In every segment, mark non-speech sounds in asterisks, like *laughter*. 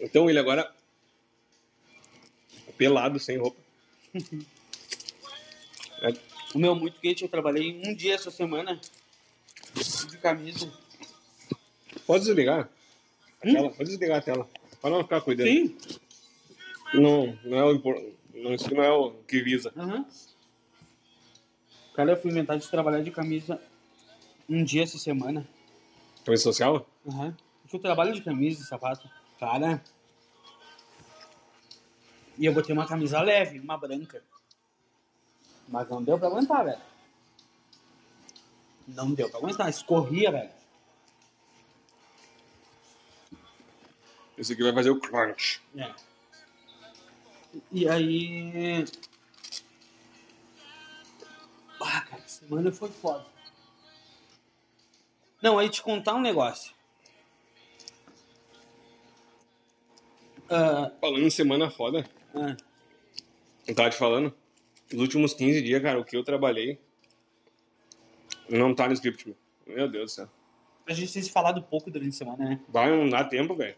Então ele agora pelado, sem roupa. É, *laughs* O meu muito quente, eu trabalhei um dia essa semana de camisa. Pode desligar. A Hum? tela, pode desligar a tela. Pra não ficar cuidando. Sim. Não, não é o impor- não, isso não é o que visa. Aham. Cara, eu fui inventar de trabalhar de camisa um dia essa semana. Camisa social? Aham. Eu trabalho de camisa e sapato. Cara. E eu botei uma camisa leve, uma branca. Mas não deu pra aguentar, velho. Não deu pra aguentar. Escorria, velho. Esse aqui vai fazer o crunch. É. E aí. Ah, cara, semana foi foda. Não, aí te contar um negócio. Ah, Falando em semana foda, ah, eu tava te falando. Os últimos 15 dias, cara, o que eu trabalhei não tá no script, meu. Meu Deus do céu. a gente tem se falado pouco durante a semana, né? Vai, não dá tempo, velho.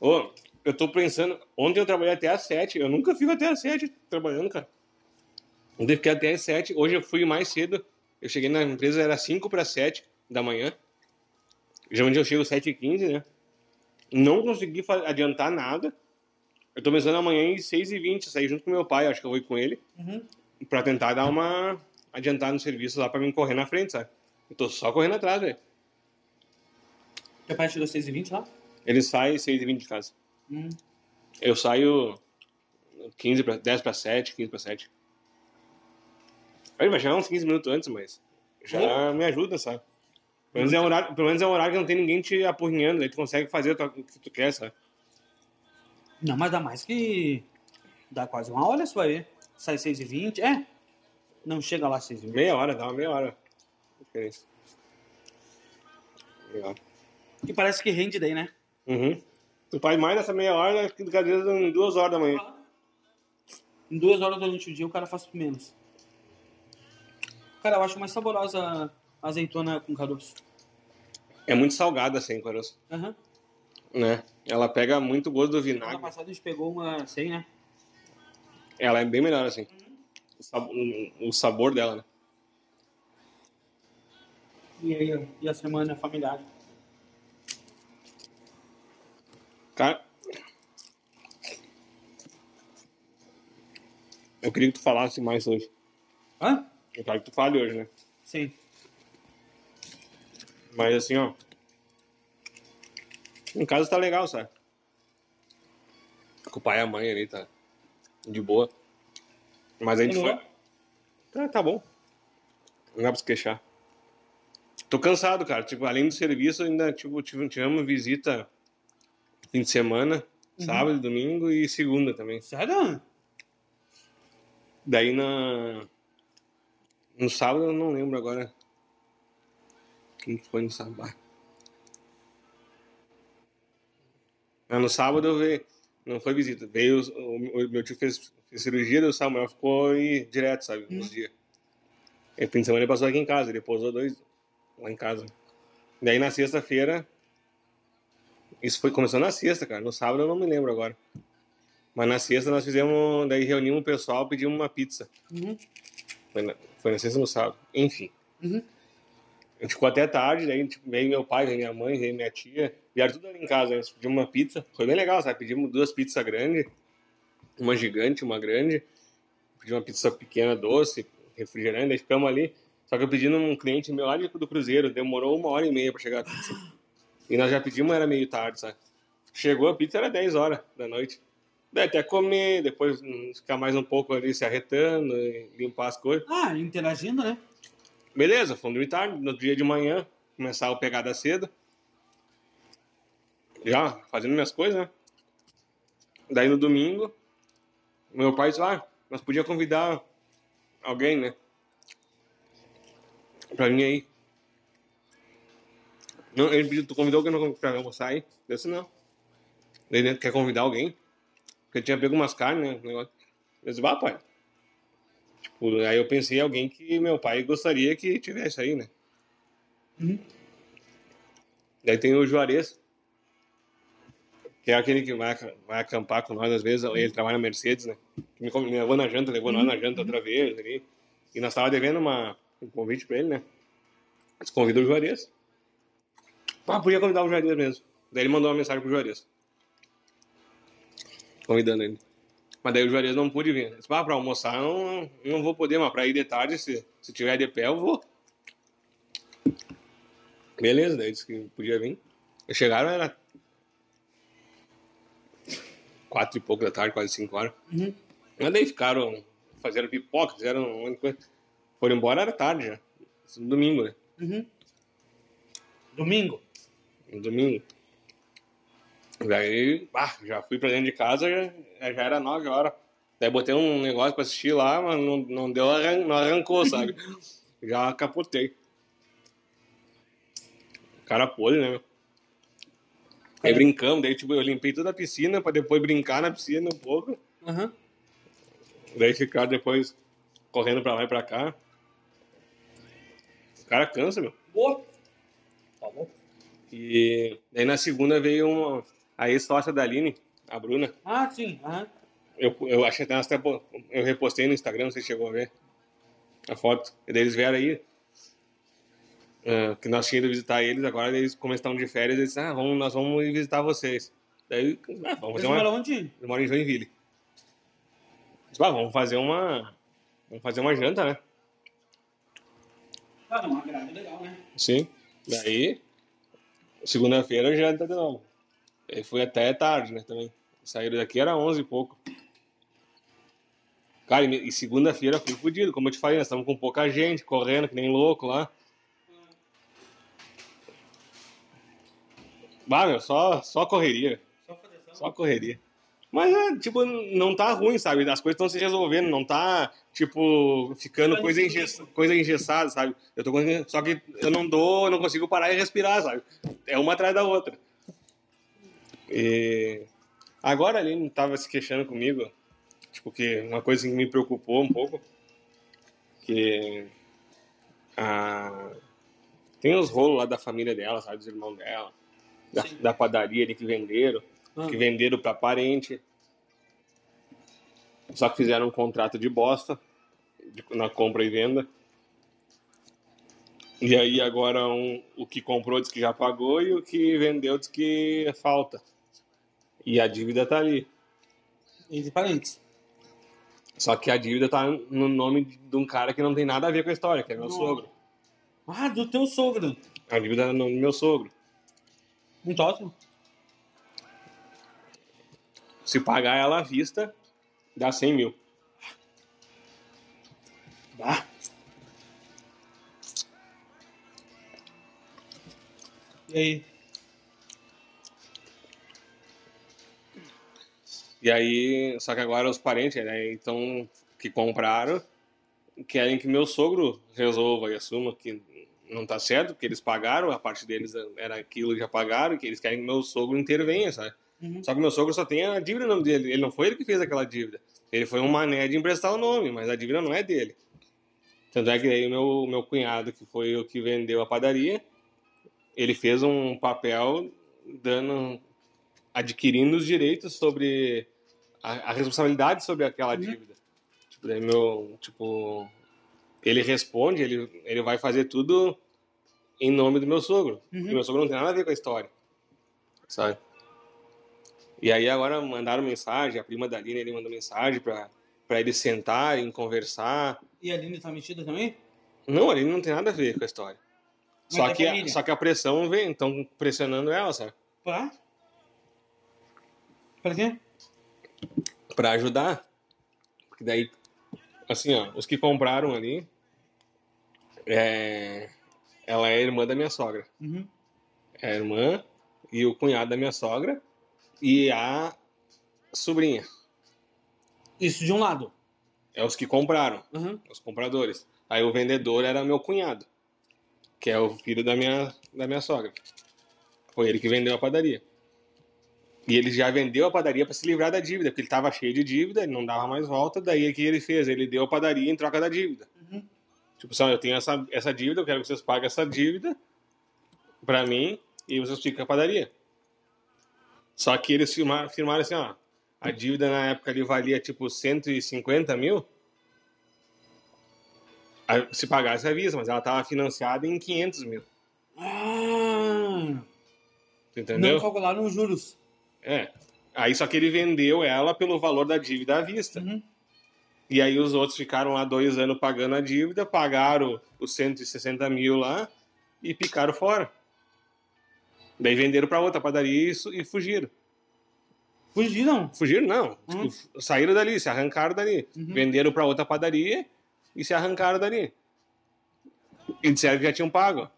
Ô, eu tô pensando, ontem eu trabalhei até às 7. Eu nunca fico até às 7 trabalhando, cara. Ontem fiquei até às 7. Hoje eu fui mais cedo. Eu cheguei na empresa, era 5 para 7 da manhã. Geralmente eu chego às 7 e 15 né? Não consegui adiantar nada. Eu tô pensando amanhã às 6 e 20 sair junto com meu pai, acho que eu vou ir com ele, Uhum. pra tentar dar uma adiantada no serviço lá pra mim correr na frente, sabe? Eu tô só correndo atrás, velho. Teu pai chegou às 6h20 lá? Ele sai às 6 e 20 de casa. Hum. Eu saio 15 pra, 10 para 7, 15 para 7. Ele vai chegar uns 15 minutos antes, mas já me ajuda, sabe? Pelo menos, é um horário, pelo menos é um horário que não tem ninguém te apurrinhando, aí tu consegue fazer o que tu quer, sabe? Não, mas dá mais que. Dá quase uma hora, vai ver. Sai 6h20. É. Não chega lá 6h20. Meia hora, dá uma meia hora. Diferença. Meia hora. Que parece que rende daí, né? Uhum. Tu faz mais dessa meia hora do que às vezes em duas horas da manhã. Em duas horas durante o dia o cara faz menos. Cara, eu acho mais saborosa azeitona com caroço. É muito salgada assim, caroço. Aham. Né? Ela pega muito gosto do vinagre. passada a gente pegou uma sem, né? Ela é bem melhor assim. O sabor, o sabor dela, né? E aí, e a semana familiar. Cara. Eu queria que tu falasse mais hoje. Hã? Eu quero que tu fale hoje, né? Sim. Mas assim, ó. Em casa tá legal, sabe? Com o pai e a mãe ali, tá de boa. Mas a gente foi. Tá, tá bom. Não dá pra se queixar. Tô cansado, cara. Tipo, além do serviço, ainda tipo, tive- tivemos visita fim de semana, sábado, domingo e segunda também. Sério? Daí na. No sábado eu não lembro agora. Que foi no sábado? Ah, no sábado eu vi. Não foi visita. Veio. O, o meu tio fez, fez cirurgia, daí o Samuel ficou aí direto, sabe? Uns dias. E fim de semana ele passou aqui em casa, ele pousou dois lá em casa. Daí na sexta-feira. Isso foi começou na sexta, cara. No sábado eu não me lembro agora. Mas na sexta nós fizemos. Daí reunimos o pessoal, pedimos uma pizza. Uhum. Foi na, foi na sexta no sábado. Enfim. Uhum. A gente ficou até tarde, daí tipo, veio meu pai, veio minha mãe, veio minha tia. Vieram tudo ali em casa, nós pedimos uma pizza. Foi bem legal, sabe? Pedimos duas pizzas grandes, uma gigante, uma grande. Pedimos uma pizza pequena, doce, refrigerante, daí ficamos ali. Só que eu pedi num cliente meu lá do Cruzeiro, demorou uma hora e meia pra chegar a pizza. E nós já pedimos, era meio tarde, sabe? Chegou a pizza, era 10 horas da noite. Daí até comer, depois hum, ficar mais um pouco ali se arretando, limpar as coisas. Ah, interagindo, né? Beleza, fomos dormir tarde, no dia de manhã, começar o pegada cedo. Já, fazendo minhas coisas, né? Daí no domingo, meu pai disse, ah, nós podíamos convidar alguém, né? Pra vir aí. Não, ele pediu, tu convidou alguém pra almoçar aí? Eu disse, não. Ele quer convidar alguém? Porque tinha pego umas carnes, né? negócio. Eu disse, vá, pai. Tipo, aí eu pensei em alguém que meu pai gostaria que tivesse aí, né? Uhum. Daí tem o Juarez. que é aquele que vai, vai acampar com nós às vezes, ele trabalha na Mercedes, né? Que me, me levou na janta, levou nós na janta outra vez ali. E nós tava devendo uma, um convite pra ele, né? Nós convida o Juarez. Ah, podia convidar o Juarez mesmo. Daí ele mandou uma mensagem pro Juarez. Convidando ele. Mas daí o Juarez não pôde vir. Disse, ah, pra almoçar não, não vou poder, mas pra ir de tarde, se, se tiver de pé, eu vou. Beleza, daí disse que podia vir. Chegaram, era quatro e pouco da tarde, quase cinco horas. Uhum. Mas daí ficaram, fizeram pipoca, fizeram um monte de coisa. Foram embora, era tarde já. Domingo, né? Uhum. Domingo. Domingo. Daí, ah, já fui pra dentro de casa, já, já era nove horas. Daí botei um negócio pra assistir lá, mas não, não deu, não arrancou, sabe? *laughs* já capotei. Cara podre, né, meu? Aí É. brincamos, daí tipo, eu limpei toda a piscina pra depois brincar na piscina um pouco. Aham. Daí ficar depois correndo pra lá e pra cá. O cara cansa, meu. Boa. Tá bom. E daí na segunda veio uma, a ex-sócia da Aline, a Bruna. Ah, sim. Aham. Eu, eu achei até, até eu repostei no Instagram, não sei se chegou a ver a foto. E daí eles vieram aí, ah, que nós tínhamos ido visitar eles, agora eles, eles estão de férias, eles disseram, ah, vamos, nós vamos ir visitar vocês. Daí, ah, vamos Você fazer mora uma... onde? Eu moro em Joinville. Disse, ah, vamos fazer uma... Vamos fazer uma janta, né? Ah, uma grade legal, né? Sim. Daí, segunda-feira janta de novo. Aí fui até tarde, né, também. Saíram daqui era 11 e pouco. Cara, e e segunda-feira fui fudido, como eu te falei, nós estamos com pouca gente, correndo que nem louco lá. Bah, meu, só, só correria, Só só correria. Mas, é, tipo, não tá ruim, sabe? As coisas estão se resolvendo, não tá, tipo, ficando coisa, engess... coisa engessada, sabe? Eu tô. Só que eu não dou, não consigo parar e respirar, sabe? É uma atrás da outra. E... Agora ele não tava se queixando comigo, tipo, que uma coisa que me preocupou um pouco, que a... tem os rolos lá da família dela, sabe? Dos irmãos dela, da, da padaria ali que venderam Ah. que venderam para parente. Só que fizeram um contrato de bosta de- na compra e venda. E aí agora um, o que comprou diz que já pagou e o que vendeu diz que falta. E a dívida tá ali. Entre parênteses. Só que a dívida tá no nome de um cara que não tem nada a ver com a história, que é meu sogro. Ah, do teu sogro. A dívida é no nome do meu sogro. Muito ótimo. Se pagar ela à vista, dá 100 mil. Bah. E aí? E aí, só que agora os parentes, né, então, que compraram, querem que meu sogro resolva e assuma que não tá certo, que eles pagaram, a parte deles era aquilo, já pagaram, que eles querem que meu sogro intervenha, sabe? Uhum. Só que meu sogro só tem a dívida no nome dele, ele não foi ele que fez aquela dívida. Ele foi um mané de emprestar o nome, mas a dívida não é dele. Tanto é que aí o meu, meu cunhado, que foi o que vendeu a padaria, ele fez um papel dando adquirindo os direitos sobre a, a responsabilidade sobre aquela Uhum. dívida. Tipo, daí meu, tipo, ele responde, ele, ele vai fazer tudo em nome do meu sogro. Uhum. E meu sogro não tem nada a ver com a história. Sabe? E aí agora mandaram mensagem, a prima da Aline, ele mandou mensagem pra, pra eles sentarem, conversar. E a Aline tá metida também? Não, a Aline não tem nada a ver com a história. Mas Só da que, a, só que a pressão vem, estão pressionando ela, sabe? Pra? Pra quê? Pra ajudar. Porque daí, assim, ó, os que compraram ali, é, ela é irmã da minha sogra. Uhum. É a irmã e o cunhado da minha sogra e a sobrinha. Isso de um lado. É os que compraram, Uhum. os compradores. Aí o vendedor era meu cunhado, que é o filho da minha, da minha sogra. Foi ele que vendeu a padaria. E ele já vendeu a padaria para se livrar da dívida, porque ele estava cheio de dívida, ele não dava mais volta. Daí o que ele fez? Ele deu a padaria em troca da dívida. Uhum. Tipo assim, eu tenho essa, essa dívida, eu quero que vocês paguem essa dívida para mim e vocês ficam com a padaria. Só que eles firmaram, firmaram assim, ó. A dívida na época ali valia tipo 150 mil. Se pagasse, avisa, mas ela tava financiada em 500 mil. Ah, Entendeu? não calcularam os juros. É. Aí só que ele vendeu ela pelo valor da dívida à vista. Uhum. E aí os outros ficaram lá dois anos pagando a dívida, pagaram os 160 mil lá e picaram fora. Daí venderam para outra padaria e, su- e fugiram. Fugiram. Fugiram não. Hum. Tipo, saíram dali, se arrancaram dali. Uhum. Venderam para outra padaria e se arrancaram dali. E disseram que já tinham pago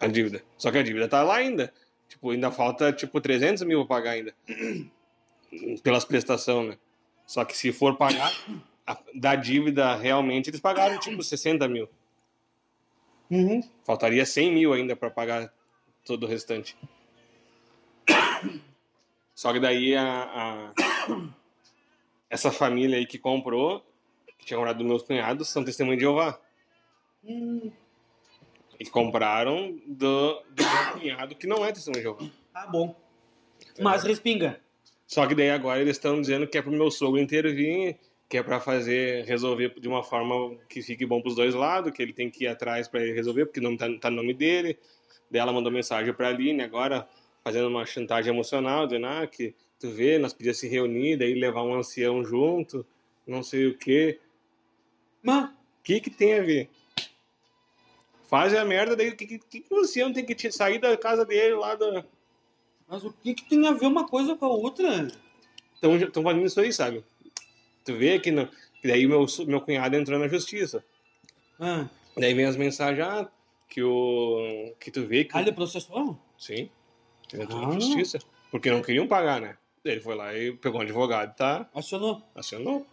a dívida. Só que a dívida tá lá ainda. Tipo, ainda falta tipo 300 mil pra pagar ainda. *clears throat* Pelas prestações, né? Só que se for pagar a- da dívida realmente, eles pagaram tipo 60 mil. Uhum. Faltaria 100 mil ainda para pagar todo o restante. Só que daí a, a- essa família aí que comprou, que tinha comprado dos meus cunhados, são testemunhas de Jeová. Hum, E compraram do, do meu cunhado que não é de Jeová. tá bom. Mas respinga. Só que daí agora eles estão dizendo que é pro meu sogro intervir, que é para fazer, resolver de uma forma que fique bom pros dois lados, que ele tem que ir atrás para resolver, porque não tá, tá no nome dele. Daí ela mandou mensagem pra Aline agora, fazendo uma chantagem emocional, dizendo ah, que tu vê, nós podíamos se reunir, daí levar um ancião junto, não sei o quê. Mas, O que que tem a ver? Faz a merda, daí o que, que, que o ancião tem que sair da casa dele lá da... mas o que, que tem a ver uma coisa com a outra? Estão fazendo isso aí, sabe? Tu vê que, não, que daí meu, meu cunhado entrou na justiça. Ah, Daí vem as mensagens, ah, que o. que tu vê que. ah ele processou? Sim. Ele entrou Ah. na justiça. Porque não queriam pagar, né? Ele foi lá e pegou um advogado, tá? Acionou. Acionou.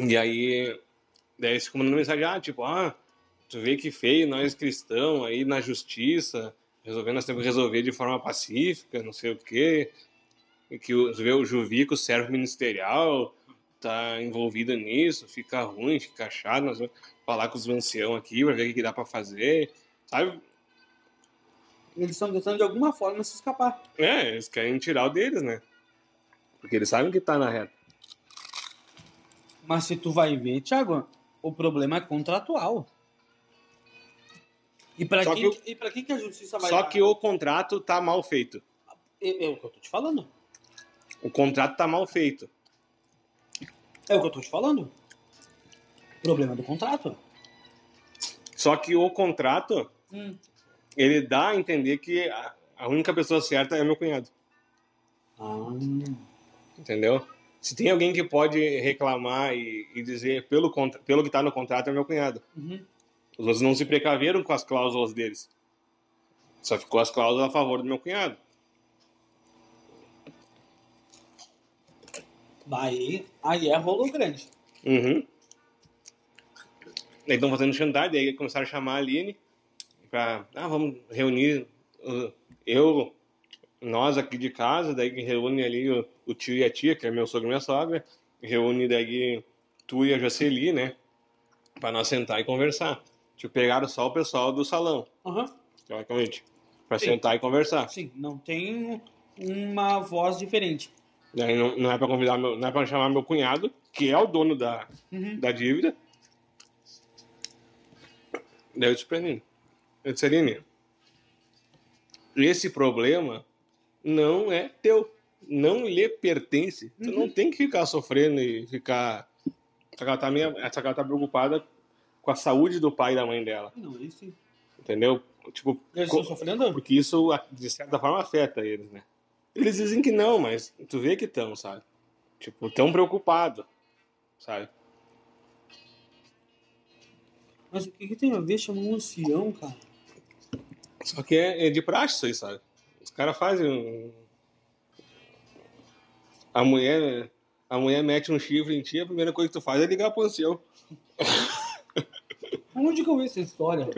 E aí. Daí ficou mandando mensagem, ah, tipo, ah, tu vê que feio, nós cristãos aí na justiça, resolvendo, nós temos que resolver de forma pacífica, não sei o quê. E que o, tu vê o Juvico, servo ministerial, tá envolvido nisso, fica ruim, fica chato, nós vamos falar com os anciãos aqui pra ver o que, que dá pra fazer. Sabe? Eles estão tentando de alguma forma se escapar. É, eles querem tirar o deles, né? Porque eles sabem que tá na reta. Mas se tu vai ver, Thiago, o problema é contratual. E Só quem, que quem que a justiça vai Só dar? que o contrato tá mal feito. É, é o que eu tô te falando. O contrato tá mal feito. É o que eu tô te falando. Problema do contrato. Só que o contrato, Hum. ele dá a entender que a, a única pessoa certa é meu cunhado. Ah. Entendeu? Se tem alguém que pode reclamar e, e dizer pelo, pelo que tá no contrato, é meu cunhado. Uhum. Os outros não se precaveram com as cláusulas deles. Só ficou as cláusulas a favor do meu cunhado. Aí, aí é rolo grande. Uhum. Daí estão fazendo chantagem, daí começaram a chamar a Aline pra. Ah, vamos reunir uh, eu, nós aqui de casa, daí reúne ali o, o tio e a tia, que é meu sogro e minha sogra, reúne daí tu e a Jocely, né? Pra nós sentar e conversar. Tipo, pegaram só o pessoal do salão, Aham. teoricamente. Pra Sim. sentar e conversar. Sim, não tem uma voz diferente. Não, não é pra convidar meu, não é pra chamar meu cunhado, que é o dono da, Uhum. da dívida. Daí eu disse pra Aline, eu disse, Aline, esse problema não é teu, não lhe pertence. Tu não tem que ficar sofrendo e ficar... Que ela tá, só que ela tá preocupada com a saúde do pai e da mãe dela, Não, sim. entendeu? Tipo, Eles estão sofrendo? porque isso, de certa forma, afeta eles, né? Eles dizem que não, mas tu vê que estão, sabe? Tipo, tão preocupado, sabe? Mas o que, que tem a ver chamar um ancião, cara? Só que é, é de praxe isso aí, sabe? Os caras fazem um... A mulher, a mulher mete um chifre em ti, a primeira coisa que tu faz é ligar pro ancião. *laughs* Onde que eu vi essa história?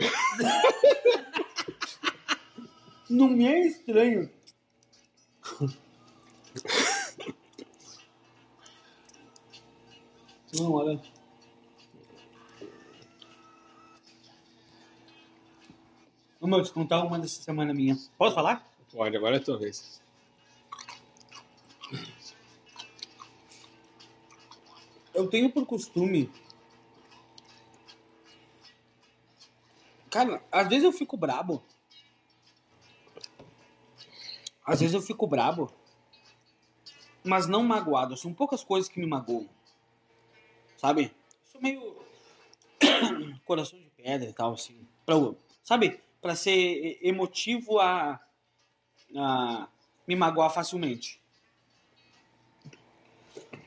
Não me é estranho. Não, olha. Ô, meu, te contar uma dessa semana minha. Posso falar? Pode, agora é a tua vez. Eu tenho por costume. Cara, às vezes eu fico brabo. Às vezes eu fico brabo. Mas não magoado. São poucas coisas que me magoam. Sabe? Sou meio. *coughs* Coração de pedra e tal, assim. Pra, sabe? Pra ser emotivo a. a me magoar facilmente.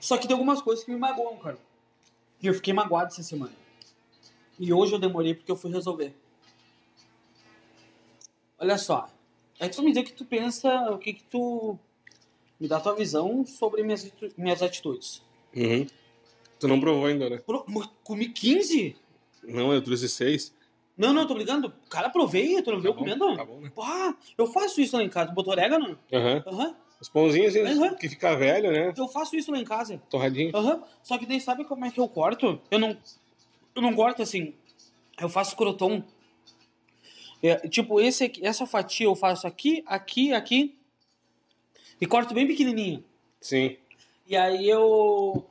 Só que tem algumas coisas que me magoam, cara. E eu fiquei magoado essa semana. E hoje eu demorei porque eu fui resolver. Olha só. É que tu me dizer o que tu pensa, o que que tu... Me dá tua visão sobre minhas, minhas atitudes. Uhum. Tu não provou ainda, né? Pro, comi 15? Não, eu trouxe seis. Não, não, tô ligando. Cara, provei, tu não viu Tá bom, comendo? Tá bom, né? Pá, eu faço isso lá em casa. Botou orégano? Aham. Aham. Os pãozinhos Uhum. que fica velho, né? Eu faço isso lá em casa. Torradinho. Aham. Só que daí sabe como é que eu corto? Eu não. Eu não corto assim. Eu faço croton. É, tipo, esse essa fatia eu faço aqui, aqui, aqui. E corto bem pequenininho. Sim. E aí eu.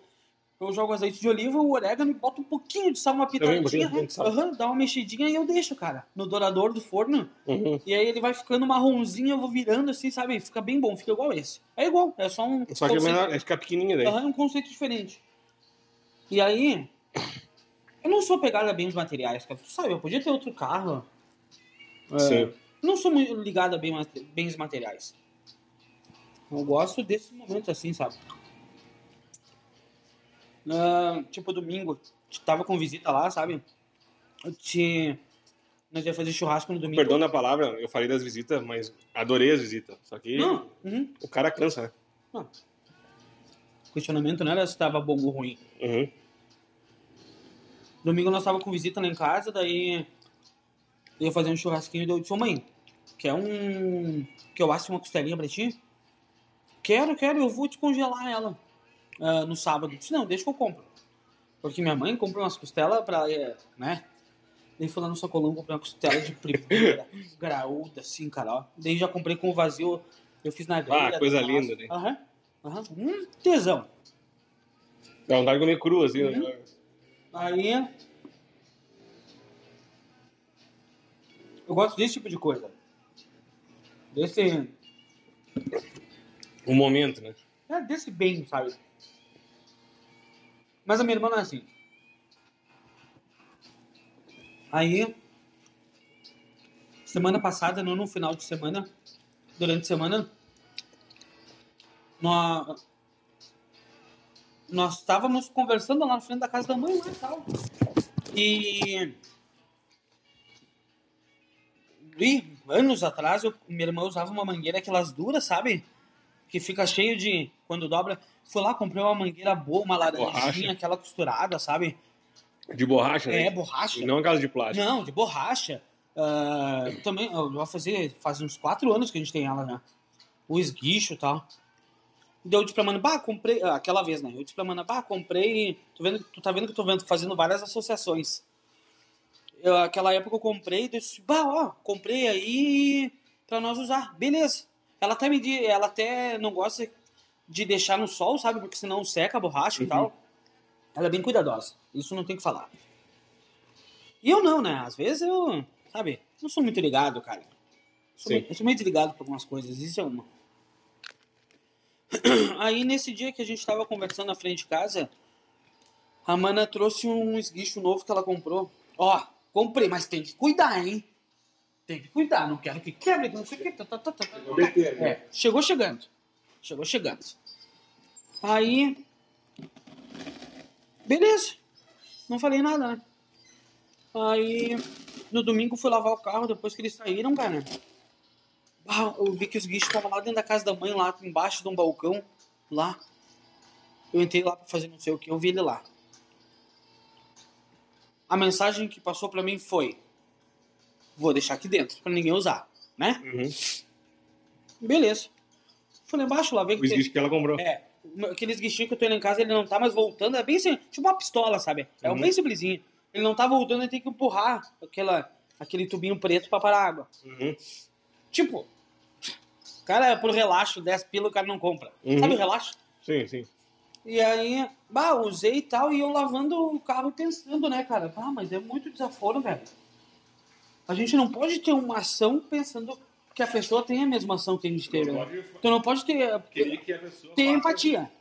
Eu jogo azeite de oliva, o orégano e boto um pouquinho de sal, uma um pitadinha. sal. Aham, dá uma mexidinha e eu deixo, cara. No dourador do forno. Uhum. E aí ele vai ficando marronzinho, eu vou virando assim, sabe? Fica bem bom, fica igual esse. É igual, é só um. Só que é conceito- menor, é ficar pequenininho daí. Aham, é um conceito diferente. E aí, eu não sou pegado a bens materiais, cara. Tu sabe, eu podia ter outro carro. É, não sou muito ligado a bens materiais. Eu gosto desse momento assim, sabe? Ah, tipo, domingo, tava com visita lá, sabe? Eu te... Nós ia fazer churrasco no domingo. Perdão na palavra, eu falei das visitas, mas adorei as visitas. Só que Não, uhum. o cara cansa, né? questionamento não era se tava bom ou ruim. Uhum. Domingo nós tava com visita lá em casa, daí eu ia fazer um churrasquinho e eu disse, mãe, quer um. que eu asse uma costelinha pra ti? Quero, quero, eu vou te congelar ela ah, no sábado. Eu disse, não, deixa que eu compro. Porque minha mãe comprou umas costelas pra. eh, né? Daí fui lá no sacolão, comprei uma costela de primeira, *laughs* graúda, assim, cara, ó. Daí já comprei com o vazio, eu fiz na grelha. Ah, coisa linda, né? Aham, aham. Hum, tesão. Dá vontade de comer cru, assim. Uhum. né? Aí. Eu gosto desse tipo de coisa. Desse. Um momento, né? É, desse bem, sabe? Mas a minha irmã não é assim. Aí. Semana passada, no, no final de semana, durante a semana, nós. Nós estávamos conversando lá na frente da casa da mãe lá e tal. E. E anos atrás, eu, minha irmã usava uma mangueira aquelas duras, sabe? Que fica cheio de. Quando dobra. Fui lá, comprei uma mangueira boa, uma laranjinha, Borracha. aquela costurada, sabe? De borracha, né? É, borracha. E não aquelas de plástico. Não, de borracha. Ah, também, eu vou fazer. Faz uns quatro anos que a gente tem ela, né? O esguicho e tal. Daí eu disse pra mana, bah, comprei. ah, Aquela vez, né? Eu disse pra mana, bah, comprei. Tu, vendo, tu tá vendo que eu tô vendo, fazendo várias associações. Eu, aquela época eu comprei, disse, bah, ó, comprei aí pra nós usar. Beleza. Ela até me ela até não gosta de deixar no sol, sabe? Porque senão seca a borracha e Uhum. tal. Ela é bem cuidadosa. Isso não tem o que falar. E eu não, né? Às vezes eu, sabe, não sou muito ligado, cara. Sou meio, eu sou meio desligado pra algumas coisas, isso é uma. *clears throat* Aí nesse dia que a gente tava conversando na frente de casa, a mana trouxe um esguicho novo que ela comprou. Ó, comprei, mas tem que cuidar, hein? Tem que cuidar, não quero que quebre, que não sei o que. Tá, tá, tá, tá, tá, tá. É, chegou chegando. Chegou chegando. Aí. Beleza. Não falei nada, né? Aí. No domingo fui lavar o carro, depois que eles saíram, cara. Ah, eu vi que os guichos estavam lá dentro da casa da mãe, lá embaixo de um balcão. Lá. Eu entrei lá pra fazer não sei o que, eu vi ele lá. A mensagem que passou pra mim foi: Vou deixar aqui dentro, pra ninguém usar, né? Uhum. Beleza. Fui lá embaixo, lá ver O que tem- esguicho que ela comprou. É, aqueles guichinhos que eu tenho lá em casa, ele não tá mais voltando. É bem assim, tipo uma pistola, sabe? É um Uhum. bem simplesinho. Ele não tá voltando, ele tem que empurrar aquela, aquele tubinho preto pra parar a água. Uhum. Tipo, O cara, por relaxo, 10 pila, o cara não compra. Uhum. Sabe o relaxo? Sim, sim. E aí, bah, usei e tal, e eu lavando o carro pensando, né, cara? Ah, mas é muito desaforo, velho. A gente não pode ter uma ação pensando que a pessoa tem a mesma ação que a gente teve. né? Tu não pode ter, que a pessoa ter empatia.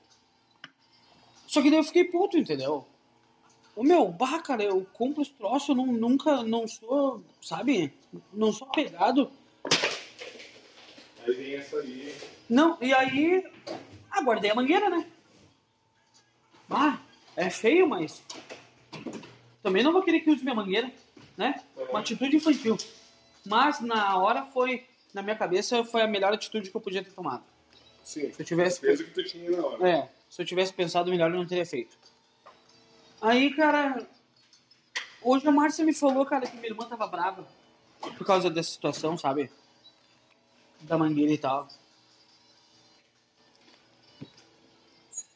Só que daí eu fiquei puto, entendeu? O meu, bah, cara, eu compro os troços, eu não, nunca, não sou, sabe? Não sou apegado. Aí vem essa ali. Não, e aí, ah, guardei a mangueira, né? Ah, é feio, mas também não vou querer que use minha mangueira, né? Uma atitude infantil. Mas na hora foi, na minha cabeça, foi a melhor atitude que eu podia ter tomado. Sim. Se eu tivesse Peso que tu tinha na hora. É, se eu tivesse pensado melhor, eu não teria feito. Aí, cara, hoje a Márcia me falou, cara, que minha irmã tava brava por causa dessa situação, sabe? Da mangueira e tal.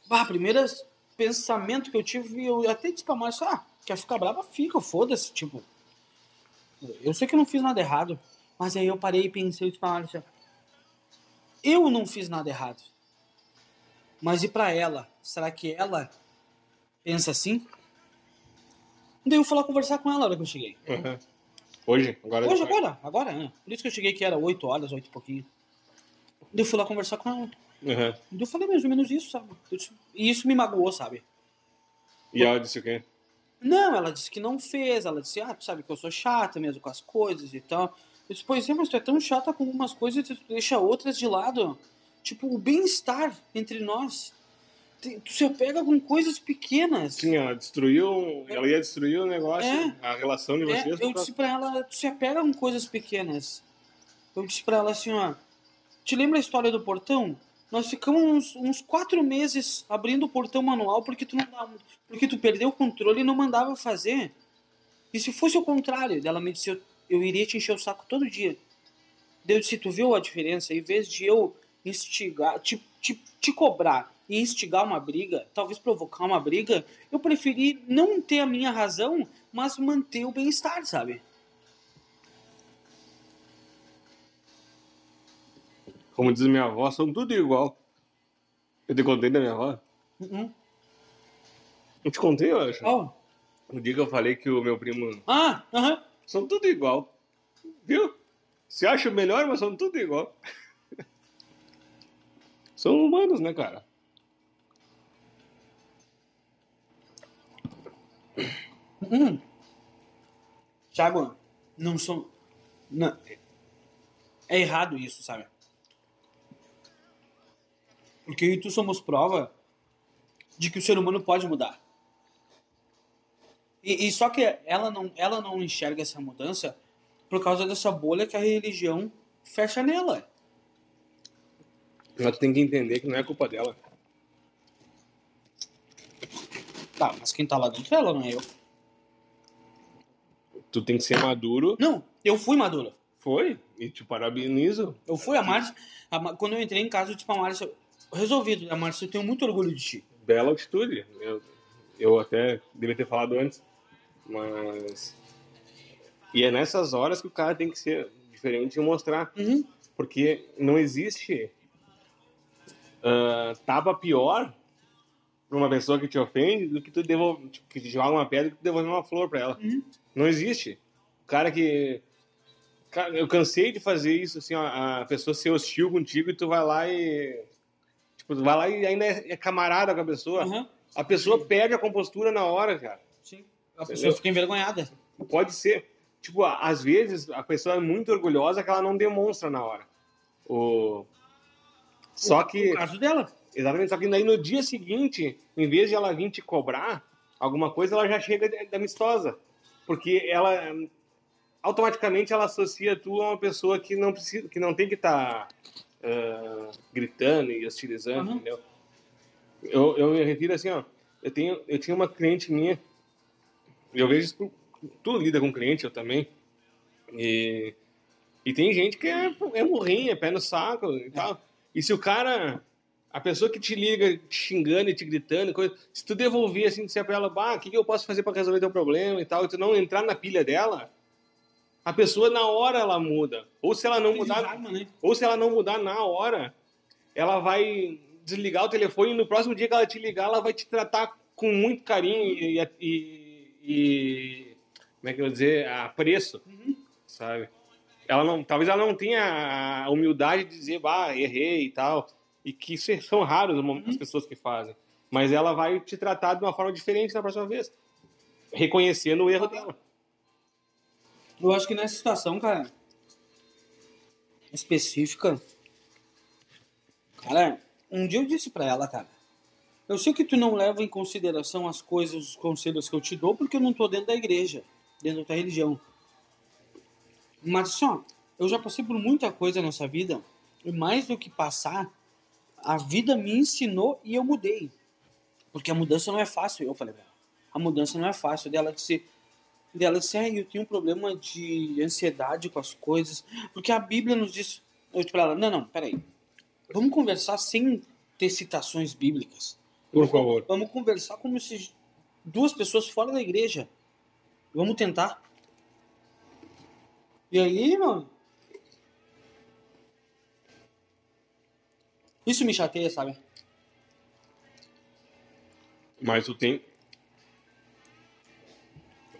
Bah, primeiros pensamento que eu tive, eu até disse pra Márcia, ah, quer ficar brava, fica, foda-se, tipo. Eu sei que eu não fiz nada errado, mas aí eu parei e pensei disse pra Márcia, eu não fiz nada errado. Mas e pra ela? Será que ela pensa assim? Daí eu fui lá conversar com ela na hora que eu cheguei. Uhum. Hoje? Agora Hoje, agora, agora, né? Por isso que eu cheguei que era 8 horas, 8 e pouquinho. Daí eu fui lá conversar com ela. Uhum. Eu falei mais ou menos isso, sabe? Eu E isso me magoou, sabe? E ela disse o quê? Não, ela disse que não fez. Ela disse, ah, tu sabe que eu sou chata mesmo com as coisas e tal. Eu disse, pois é, mas tu é tão chata com algumas coisas e tu deixa outras de lado. Tipo, o bem-estar entre nós. Tu se apega com coisas pequenas. Sim, ela destruiu. Ela ia destruir o negócio, É. a relação de É, vocês. eu por disse pra ela, tu se apega com coisas pequenas. Eu disse pra ela assim, ó. Te lembra a história do portão? Nós ficamos uns, uns quatro meses abrindo o portão manual porque tu, não dava- porque tu perdeu o controle e não mandava fazer. E se fosse o contrário? Ela me disse, eu, eu iria te encher o saco todo dia. Daí eu disse, tu viu a diferença? Em vez de eu instigar, te, te, te cobrar e instigar uma briga, talvez provocar uma briga, eu preferi não ter a minha razão, mas manter o bem-estar, sabe? Como diz minha avó, são tudo igual. Eu te contei da minha avó? Uhum. Eu te contei, eu acho. Oh. O dia que eu falei que o meu primo. Ah, aham. São tudo igual. Viu? Se acha melhor, mas são tudo igual. *laughs* são humanos, né, cara? Uhum. Thiago, não sou. Não. É errado isso, sabe? Porque eu e tu somos prova de que o ser humano pode mudar. E, e só que ela não, ela não enxerga essa mudança por causa dessa bolha que a religião fecha nela. Mas tu tem que entender que não é culpa dela. Tá, mas quem tá lá dentro é ela, não é eu. Tu tem que ser maduro. Não, eu fui maduro. Foi. E te parabenizo. Eu fui a Márcia. a quando eu entrei em casa, eu disse pra Márcia, resolvido, a Márcia, eu tenho muito orgulho de ti. Bela atitude. Eu, eu até devia ter falado antes. Mas. E é nessas horas que o cara tem que ser diferente e mostrar. Uhum. Porque não existe ah, tapa pior pra uma pessoa que te ofende do que tu devolve, que te joga uma pedra e que tu devolve uma flor pra ela. Uhum. Não existe. O cara que. Cara, eu cansei de fazer isso, assim, ó, a pessoa ser hostil contigo e tu vai lá e. Tipo, vai lá e ainda é é camarada com a pessoa. Uhum. A pessoa perde a compostura na hora, cara. Sim. A pessoa fica envergonhada. Pode ser. Tipo, às vezes a pessoa é muito orgulhosa que ela não demonstra na hora. O... Só que. O caso dela. Exatamente, só que daí no dia seguinte, em vez de ela vir te cobrar alguma coisa, ela já chega de- de amistosa. Porque ela automaticamente ela associa tu a uma pessoa que não precisa, que não tem que estar gritando e hostilizando, Uhum. entendeu? Eu, eu me refiro assim, ó, eu tenho eu tinha uma cliente minha, eu vejo isso, tu lida com cliente, eu também. E e tem gente que é, é morrinha, pé no saco e tal. E se o cara, a pessoa que te liga te xingando e te gritando, coisa, se tu devolver assim, disser pra ela, bah, o que, que eu posso fazer pra resolver teu problema e tal, e tu não entrar na pilha dela, a pessoa na hora ela muda. Ou se ela não mudar, né? ou se ela não mudar na hora, ela vai desligar o telefone e no próximo dia que ela te ligar, ela vai te tratar com muito carinho e, e, e- como é que eu vou dizer, apreço, Uhum. sabe? Ela não, talvez ela não tenha a humildade de dizer, bah, errei e tal, e que isso são raros os mom- as pessoas que fazem. Mas ela vai te tratar de uma forma diferente na próxima vez, reconhecendo o erro dela. Eu acho que nessa situação, cara, específica, cara, um dia eu disse pra ela, cara, eu sei que tu não leva em consideração as coisas, os conselhos que eu te dou, porque eu não tô dentro da igreja, dentro da tua religião. Mas, assim, ó, eu já passei por muita coisa nessa vida, e mais do que passar, a vida me ensinou e eu mudei. Porque a mudança não é fácil, eu falei pra ela. A mudança não é fácil. Dela disse, dela "Ah, eu tenho um problema de ansiedade com as coisas, porque a Bíblia nos diz. Eu disse pra ela, não, não, peraí. Vamos conversar sem ter citações bíblicas. Por favor. Vamos conversar como se duas pessoas fora da igreja. Vamos tentar. E aí, mano? Isso me chateia, sabe? Mas tu tem.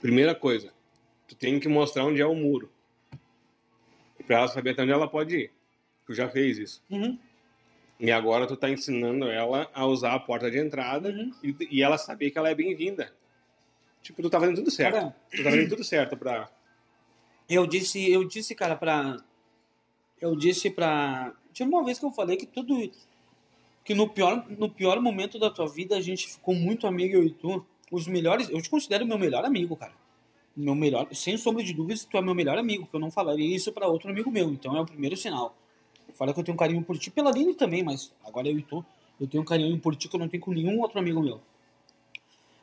Primeira coisa, tu tem que mostrar onde é o muro. Pra ela saber até onde ela pode ir. Tu já fez isso. Uhum, E agora tu tá ensinando ela a usar a porta de entrada uhum. e, e ela saber que ela é bem-vinda. Tipo, tu tá fazendo tudo certo. Cara, Tu tá fazendo tudo certo pra. Eu disse, eu disse, cara, pra. Eu disse pra. Tinha uma vez que eu falei que tudo. Que no pior, no pior momento da tua vida a gente ficou muito amigo, eu e tu. Os melhores. Eu te considero meu melhor amigo, cara. Meu melhor. Sem sombra de dúvidas, tu é meu melhor amigo, que eu não falaria isso pra outro amigo meu. Então é o primeiro sinal. Fala que eu tenho um carinho por ti, pela Aline também, mas agora eu e tu. Eu tenho um carinho por ti que eu não tenho com nenhum outro amigo meu.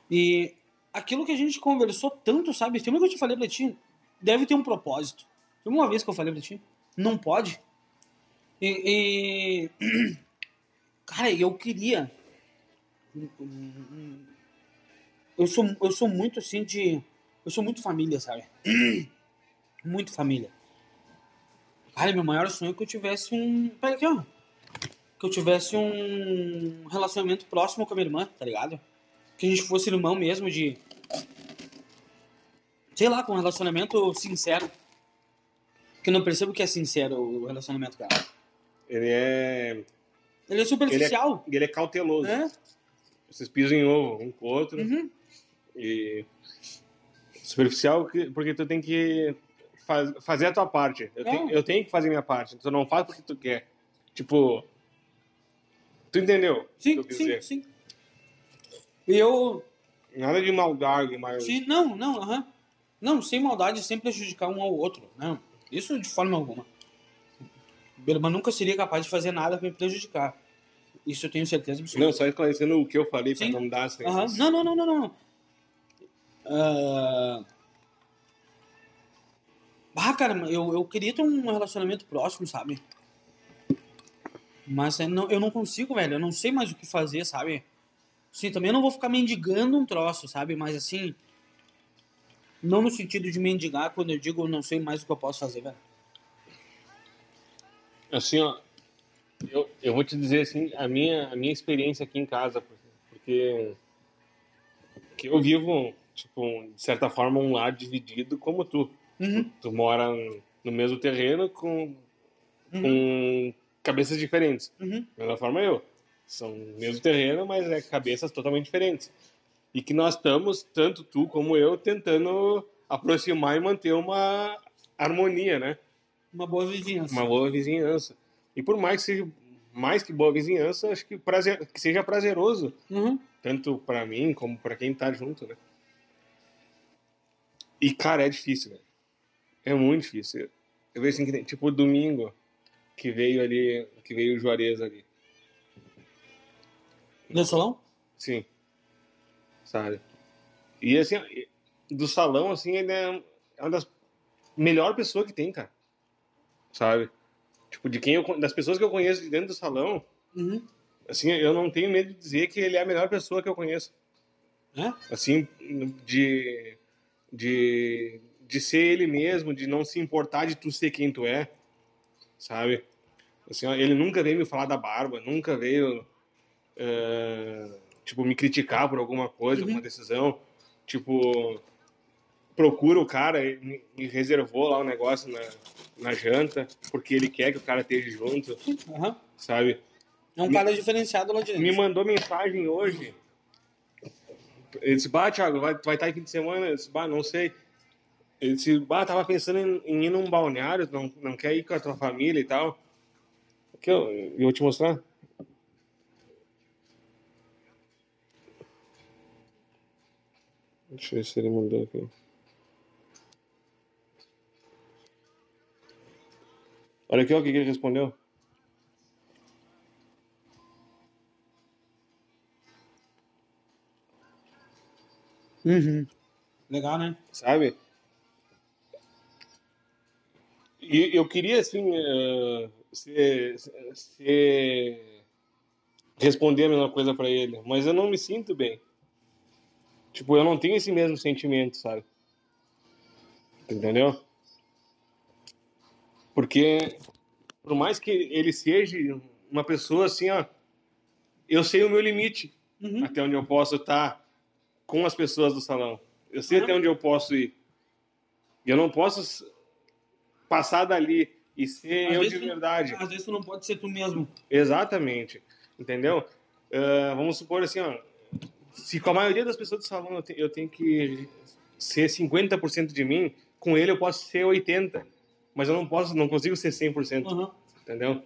E aquilo que a gente conversou tanto, sabe? Tem uma que eu te falei pra ti, deve ter um propósito. Tem uma vez que eu falei pra ti, não pode. E. e- *clears throat* Cara, eu queria. Eu sou, eu sou muito assim de. Eu sou muito família, sabe? *clears throat* Muito família. Cara, meu maior sonho é que eu tivesse um. Pera aqui, ó. Que eu tivesse um relacionamento próximo com a minha irmã, tá ligado? Que a gente fosse irmão mesmo de. Sei lá, com um relacionamento sincero. Que eu não percebo que é sincero o relacionamento, cara. Ele é. Ele é superficial. Ele é cauteloso. né? Vocês pisam em ovo um com o outro. Uhum. E. Superficial que- porque tu tem que faz- fazer a tua parte. Eu, É. tenho, eu tenho que fazer a minha parte. Tu não faz porque tu quer. Tipo. Tu entendeu? Sim, sim, dizer? sim. E eu. Nada de maldade, mas. Sim, não, não, aham. Não, sem maldade, sem prejudicar um ao outro. Não, isso de forma alguma. Irmão nunca seria capaz de fazer nada pra me prejudicar. Isso eu tenho certeza absoluta. Não, só esclarecendo o que eu falei pra Sim. não dar essa. Aham. Não, não, não, não, não. Ah, Ah, cara, eu, eu queria ter um relacionamento próximo, sabe? Mas eu não, eu não consigo, velho. Eu não sei mais o que fazer, sabe? Sim, também não vou ficar mendigando um troço, sabe? Mas assim. Não no sentido de mendigar quando eu digo eu não sei mais o que eu posso fazer, velho. Assim, ó. Eu, eu vou te dizer assim, a minha, a minha experiência aqui em casa, porque. Que eu vivo, tipo, de certa forma, um lar dividido como tu. Uhum, Tu mora no mesmo terreno com, uhum, com cabeças diferentes. uhum. Da mesma forma eu. São o mesmo terreno, mas é cabeças totalmente diferentes. E que nós estamos, tanto tu como eu, tentando aproximar e manter uma harmonia, né? Uma boa vizinhança. Uma boa vizinhança. E por mais que seja mais que boa vizinhança, acho que, prazer, que seja prazeroso, Uhum. tanto pra mim como pra quem tá junto, né? E, cara, é difícil, velho. É muito difícil. Eu vejo assim que tem, tipo, domingo, que veio ali, que veio o Juarez ali. No salão? Sim. Sabe? E assim, do salão, assim, ele é uma das melhores pessoas que tem, cara. Sabe? Tipo, de quem eu, das pessoas que eu conheço de dentro do salão, Uhum. assim, eu não tenho medo de dizer que ele é a melhor pessoa que eu conheço. É? Assim, de, de, de ser ele mesmo, de não se importar de tu ser quem tu é, sabe? Assim, ó, ele nunca veio me falar da barba, nunca veio, eh, tipo, me criticar por alguma coisa, Uhum. alguma decisão. Tipo, procura o cara e reservou lá o negócio na, na janta, porque ele quer que o cara esteja junto, Aham. sabe? É um Me- cara diferenciado lá de Me dentro. mandou mensagem hoje. Ele disse, bah, Thiago, vai, vai estar aí fim de semana? Eu disse, bah, não sei. Ele disse, bah, tava pensando em, em ir num balneário, não, não quer ir com a tua família e tal. Aqui, ó, eu vou te mostrar. Deixa eu ver se ele mandou aqui. Olha aqui, ó, o que ele respondeu. Uhum. Legal, né? sabe? E eu queria, assim, ser, ser- responder a mesma coisa pra ele, mas eu não me sinto bem. Tipo, eu não tenho esse mesmo sentimento, sabe? Entendeu? Porque, por mais que ele seja uma pessoa assim, ó, eu sei o meu limite Uhum. até onde eu posso estar com as pessoas do salão. Eu sei Uhum. até onde eu posso ir. Eu não posso passar dali e ser Às eu de tu- verdade. Às vezes tu não pode ser tu mesmo. Exatamente. Entendeu? Ah, vamos supor assim, ó. Se com a maioria das pessoas do salão eu, te- eu tenho que ser 50% de mim, com ele eu posso ser 80%. Mas eu não posso, não consigo ser 100% Uhum. entendeu?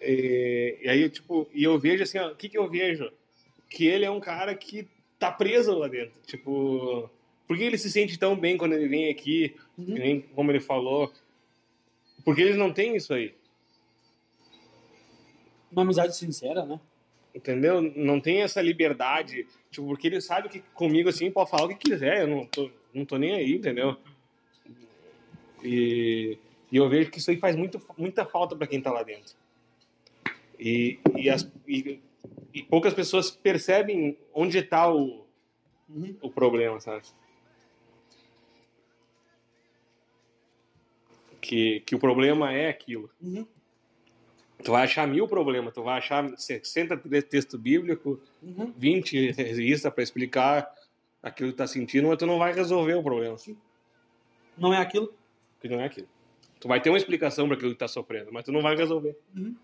E, e aí, tipo, e eu vejo assim, o que que eu vejo? Que ele é um cara que tá preso lá dentro. Tipo, por que ele se sente tão bem quando ele vem aqui, Uhum. nem como ele falou? Porque eles não têm isso aí, Uma amizade sincera, né? entendeu? Não tem essa liberdade, tipo, porque ele sabe que comigo, assim, pode falar o que quiser, eu não tô, não tô nem aí, entendeu? E, e eu vejo que isso aí faz muito, muita falta para quem tá lá dentro. E, e, as, e, e poucas pessoas percebem onde tá o, Uhum. o problema, sabe? Que, que o problema é aquilo. Uhum. Tu vai achar mil problemas, tu vai achar 60 te- texto bíblico, Uhum. 20 revistas para explicar aquilo que tá sentindo, mas tu não vai resolver o problema, Não é aquilo? que não é aquilo. Tu vai ter uma explicação para aquilo que tá sofrendo, mas tu não vai resolver. Uhum.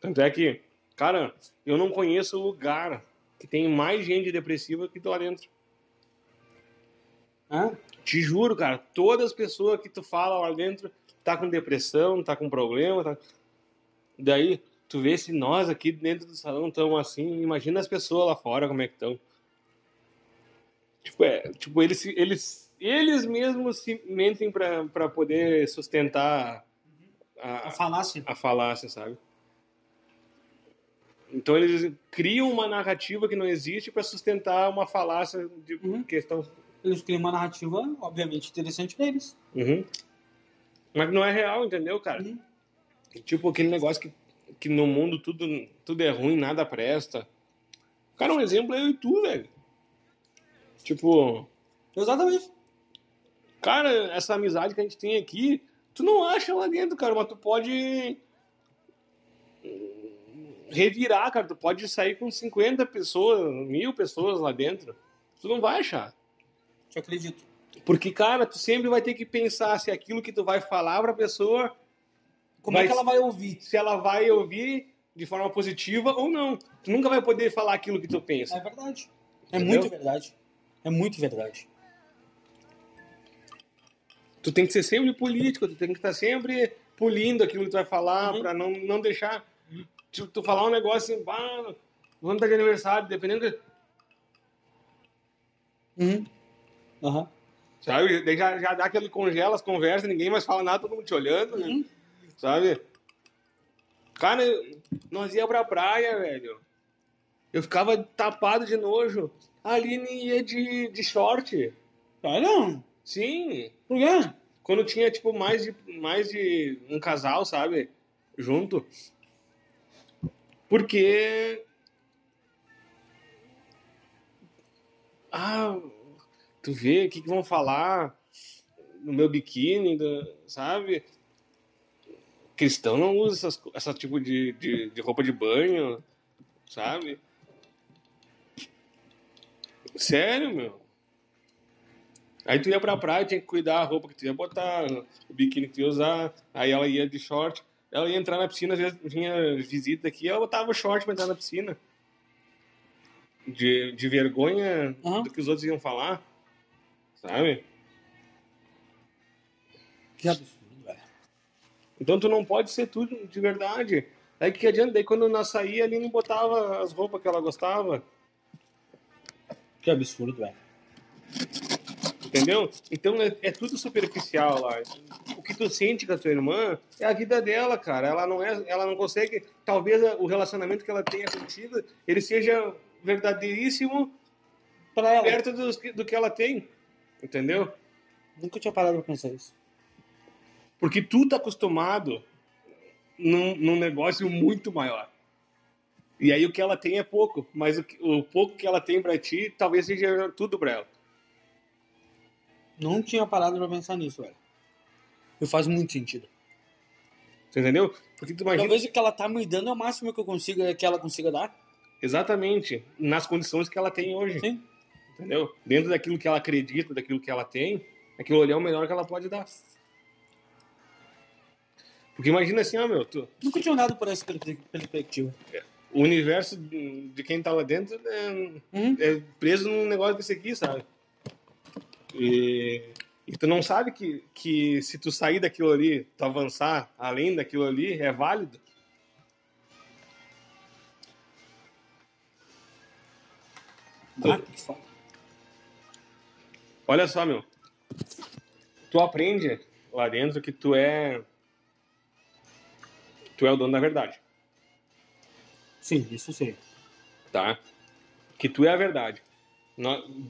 Tanto é que, cara, eu não conheço lugar que tem mais gente depressiva que tu lá dentro. Ah, Te juro, cara, todas as pessoas que tu fala lá dentro tá com depressão, tá com problema, tá... Daí, tu vê se nós aqui dentro do salão estamos assim, imagina as pessoas lá fora como é que estão. Tipo, é, tipo eles, eles, eles mesmos se mentem pra, pra poder sustentar a a, falácia. a falácia, sabe? Então eles criam uma narrativa que não existe pra sustentar uma falácia de Uhum. questão Eles criam uma narrativa, obviamente, interessante pra eles. Uhum. Mas não é real, entendeu, cara? Uhum. Tipo aquele negócio que, que no mundo tudo, tudo é ruim, nada presta. Cara, um exemplo é eu e tu, velho. Tipo, Exatamente. cara, essa amizade que a gente tem aqui, tu não acha lá dentro, cara, mas tu pode revirar, cara. Tu pode sair com 50 pessoas, mil pessoas lá dentro. Tu não vai achar. Te acredito. Porque, cara, tu sempre vai ter que pensar se aquilo que tu vai falar pra pessoa Como Vai- é que ela vai ouvir? se ela vai ouvir de forma positiva ou não. Tu nunca vai poder falar aquilo que tu pensa. É verdade. É Entendeu? muito verdade. É muito verdade. Tu tem que ser sempre político, tu tem que estar sempre polindo aquilo que tu vai falar Uhum. pra não, não deixar. Tipo, tu falar um negócio assim, pá, vamos estar de aniversário, dependendo. de- Uhum. Aham. Sabe? Daí já, já dá aquele congela as conversas, ninguém mais fala nada, todo mundo te olhando, né? Uhum. sabe? Cara, nós ia pra praia, velho. Eu ficava tapado de nojo. A Aline ia de, de short. Olha, Sim. por quê? Quando tinha, tipo, mais de, mais de um casal, sabe? Junto. Porque. Ah. Tu vê o que, que vão falar no meu biquíni, sabe? Cristão não usa essas, essa tipo de, de, de roupa de banho, sabe? Sério, meu. Aí tu ia pra praia, tinha que cuidar a roupa que tu ia botar, o biquíni que tu ia usar, aí ela ia de short, ela ia entrar na piscina, às vezes vinha visita aqui, ela botava o short pra entrar na piscina. De, de vergonha Aham. do que os outros iam falar, sabe? Que absurdo, velho. Então tu não pode ser tudo de verdade. Aí que adianta? Daí quando nós saía, ali não botava as roupas que ela gostava. Que absurdo, velho. Entendeu? Então é, é tudo superficial lá. Que tu sente com a tua irmã é a vida dela, cara. Ela não é, ela não consegue. Talvez o relacionamento que ela tenha contigo ele seja verdadeiríssimo Pra ela. perto que- do que ela tem. Entendeu? Nunca tinha parado pra pensar isso. Porque tu tá acostumado num, num negócio muito maior. E aí o que ela tem é pouco, mas o, o pouco que ela tem pra ti talvez seja tudo pra ela. Não tinha parado pra pensar nisso, velho. E faz muito sentido. Você entendeu? Porque tu imagina Talvez o que ela tá me dando é o máximo que eu consiga, que ela consiga dar. exatamente nas condições que ela tem hoje. Sim. Entendeu? Dentro daquilo que ela acredita, daquilo que ela tem, aquilo ali é o melhor que ela pode dar. Porque imagina assim, ó, meu, tu, Nunca tinha olhado por essa perspe- perspectiva. o universo de de quem tá lá dentro é, Uhum. é preso num negócio desse aqui, sabe? E, e tu não sabe que, que se tu sair daquilo ali, tu avançar além daquilo ali, é válido. Ah. Olha só, meu. Tu aprende lá dentro que tu é. Tu é o dono da verdade, Sim, isso sim. tá? Que tu é a verdade.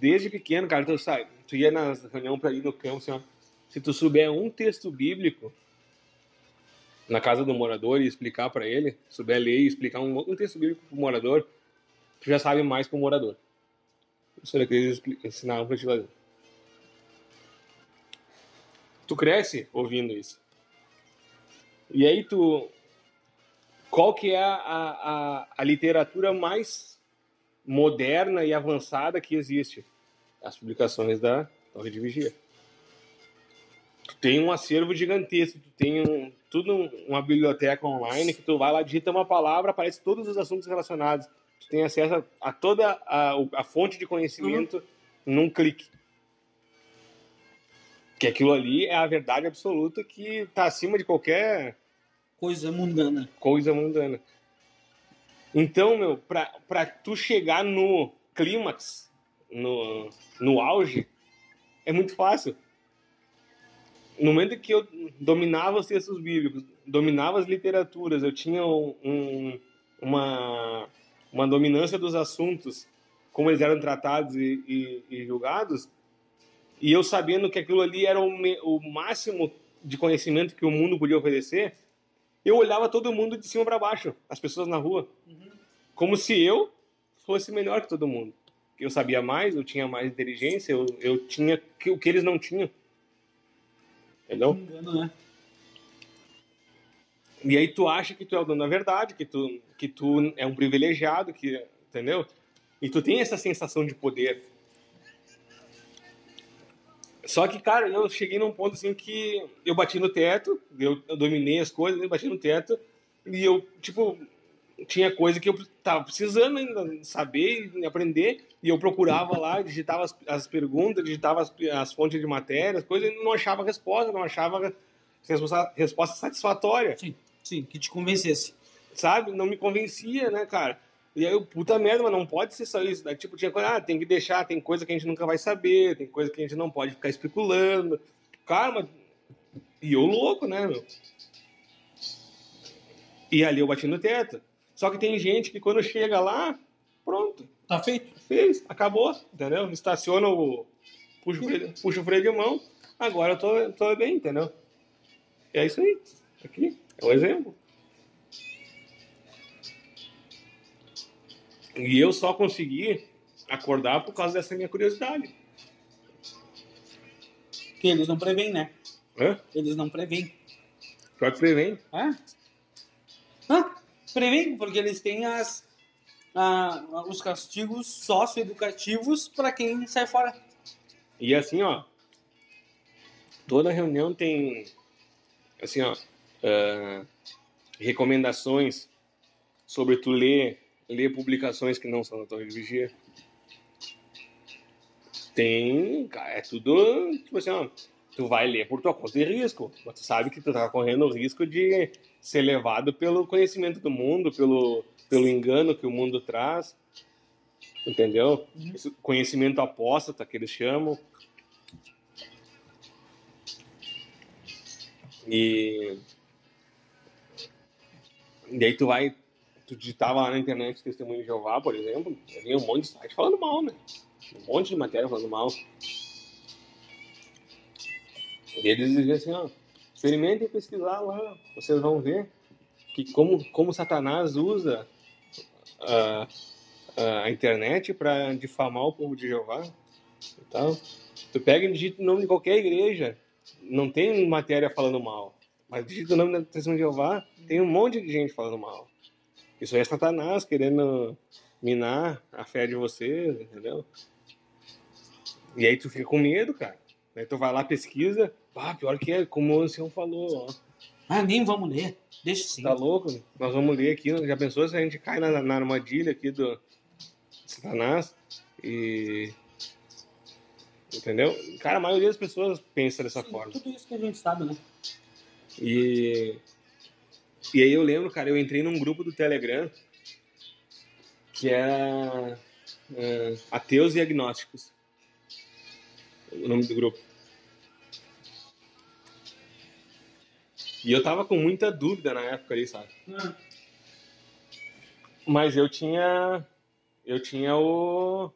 Desde pequeno, cara, tu sai. Tu ia nas reuniões pra ir no campo, assim, ó. Se tu souber um texto bíblico na casa do morador e explicar pra ele, souber ler e explicar um, um texto bíblico pro morador, tu já sabe mais que o morador. Isso era que eles ensinavam pra te fazer. Tu cresce ouvindo isso. E aí tu. Qual que é a, a, a literatura mais moderna e avançada que existe? As publicações da Torre de Vigia. Tu tem um acervo gigantesco, tu tem um, tudo um- uma biblioteca online que tu vai lá, digita uma palavra, aparece todos os assuntos relacionados. Tu tem acesso a, a toda a, a fonte de conhecimento num clique. Que aquilo ali é a verdade absoluta que está acima de qualquer Coisa mundana. coisa mundana. Então, meu, pra, pra tu chegar no clímax, no, no auge, é muito fácil. No momento que eu dominava os textos bíblicos, dominava as literaturas, eu tinha um- um- uma, uma dominância dos assuntos, como eles eram tratados e, e- e julgados, e eu sabendo que aquilo ali era o, me- o máximo de conhecimento que o mundo podia oferecer, eu olhava todo mundo de cima para baixo, as pessoas na rua, como se eu fosse melhor que todo mundo. Eu sabia mais, eu tinha mais inteligência, eu, eu tinha o que eles não tinham. Entendeu? Mundano, né? E aí tu acha que tu é o dono da verdade, que tu, que tu é um privilegiado, que, entendeu? E tu tem essa sensação de poder. Só que, cara, eu cheguei num ponto assim que eu bati no teto, eu, eu dominei as coisas, eu bati no teto, e eu, tipo, tinha coisa que eu tava precisando ainda saber e aprender, e eu procurava lá, digitava as, as perguntas, digitava as, as fontes de matéria, as coisas, e não achava resposta, não achava resposta, resposta satisfatória Sim, sim, que te convencesse. sabe? Não me convencia, né, cara? E aí eu, puta merda, mas não pode ser só isso. Daí, tipo, tinha coisa, ah, tem que deixar, tem coisa que a gente nunca vai saber, tem coisa que a gente não pode ficar especulando. Cara, mas... E eu louco, né, meu? E ali eu bati no teto. Só que tem gente que quando chega lá, pronto, Tá feito? fez, acabou, entendeu? Estaciona o... Puxa o freio, puxa o freio de mão, agora eu tô, tô bem, entendeu? É isso aí. Aqui, é um exemplo. E eu só consegui acordar por causa dessa minha curiosidade. Que eles não preveem, né? Hã? Eles não preveem. Pior que prevém. É? Hã? Preveem, porque eles têm as, os castigos socioeducativos para quem sai fora. E assim, ó, toda reunião tem, assim, ó, ah, recomendações sobre tu ler, ler publicações que não são da de Vigia. Tem, é tudo, tipo assim, ó, tu vai ler por tua conta de risco, mas tu sabe que tu tá correndo o risco de ser levado pelo conhecimento do mundo, pelo, pelo engano que o mundo traz, entendeu? Uhum. Esse conhecimento apóstata que eles chamam. E e aí tu vai, tu digitava lá na internet Testemunho de Jeová, por exemplo, vinha um monte de site falando mal, né? Um monte de matéria falando mal. E eles diziam assim, ó, experimentem pesquisar lá, vocês vão ver que como, como Satanás usa a, a, a internet para difamar o povo de Jeová. Então, tu pega e digita o nome de qualquer igreja, não tem matéria falando mal. Mas digita o nome da Testemunho de Jeová, tem um monte de gente falando mal. Isso é Satanás querendo minar a fé de vocês, entendeu? E aí tu fica com medo, cara. Aí tu vai lá, pesquisa, ah, pior que é, como o ancião falou, ó. Ah, nem vamos ler. Deixa sim. Tá louco? Nós vamos ler aqui. Já pensou se a gente cai na, na armadilha aqui do Satanás? E. Entendeu? Cara, a maioria das pessoas pensa dessa Sim, forma. Tudo isso que a gente sabe, né? E. E aí eu lembro, cara, eu entrei num grupo do Telegram que era é, Ateus e Agnósticos. O nome do grupo. E eu tava com muita dúvida na época ali, sabe? Mas eu tinha. Eu tinha o.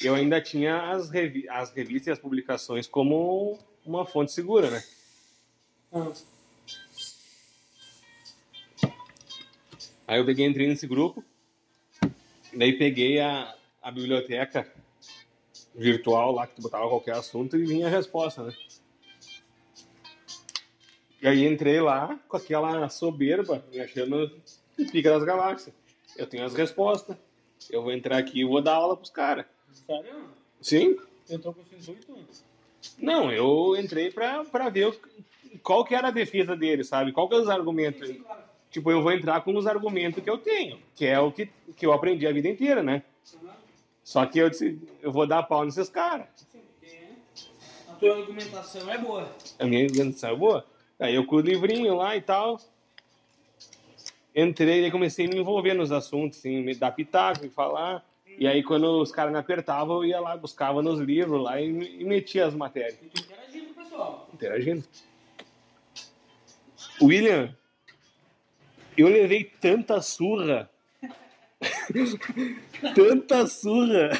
Eu ainda tinha as, revi as revistas e as publicações como uma fonte segura, né? Ah. Aí eu peguei, entrei nesse grupo, daí peguei a, a biblioteca virtual lá, que tu botava qualquer assunto e vinha a resposta, né? E aí entrei lá com aquela soberba, me achando o pica das galáxias. Eu tenho as respostas, eu vou entrar aqui e vou dar aula pros caras. Sério? Sim? Entrou com esses oito? Não, eu entrei pra, pra ver qual que era a defesa dele, sabe? Qual que é os argumentos. Sim, claro. Tipo, eu vou entrar com os argumentos que eu tenho, que é o que, que eu aprendi a vida inteira, né? Aham. Só que eu disse, eu vou dar pau nesses caras. A tua argumentação é boa. A minha organização é boa. Aí eu com o livrinho lá e tal. Entrei e comecei a me envolver nos assuntos, assim, me dar pitaco e falar. E aí quando os caras me apertavam, eu ia lá, buscava nos livros lá e, e metia as matérias, E interagindo pessoal. interagindo. William, eu levei tanta surra. *laughs* tanta surra.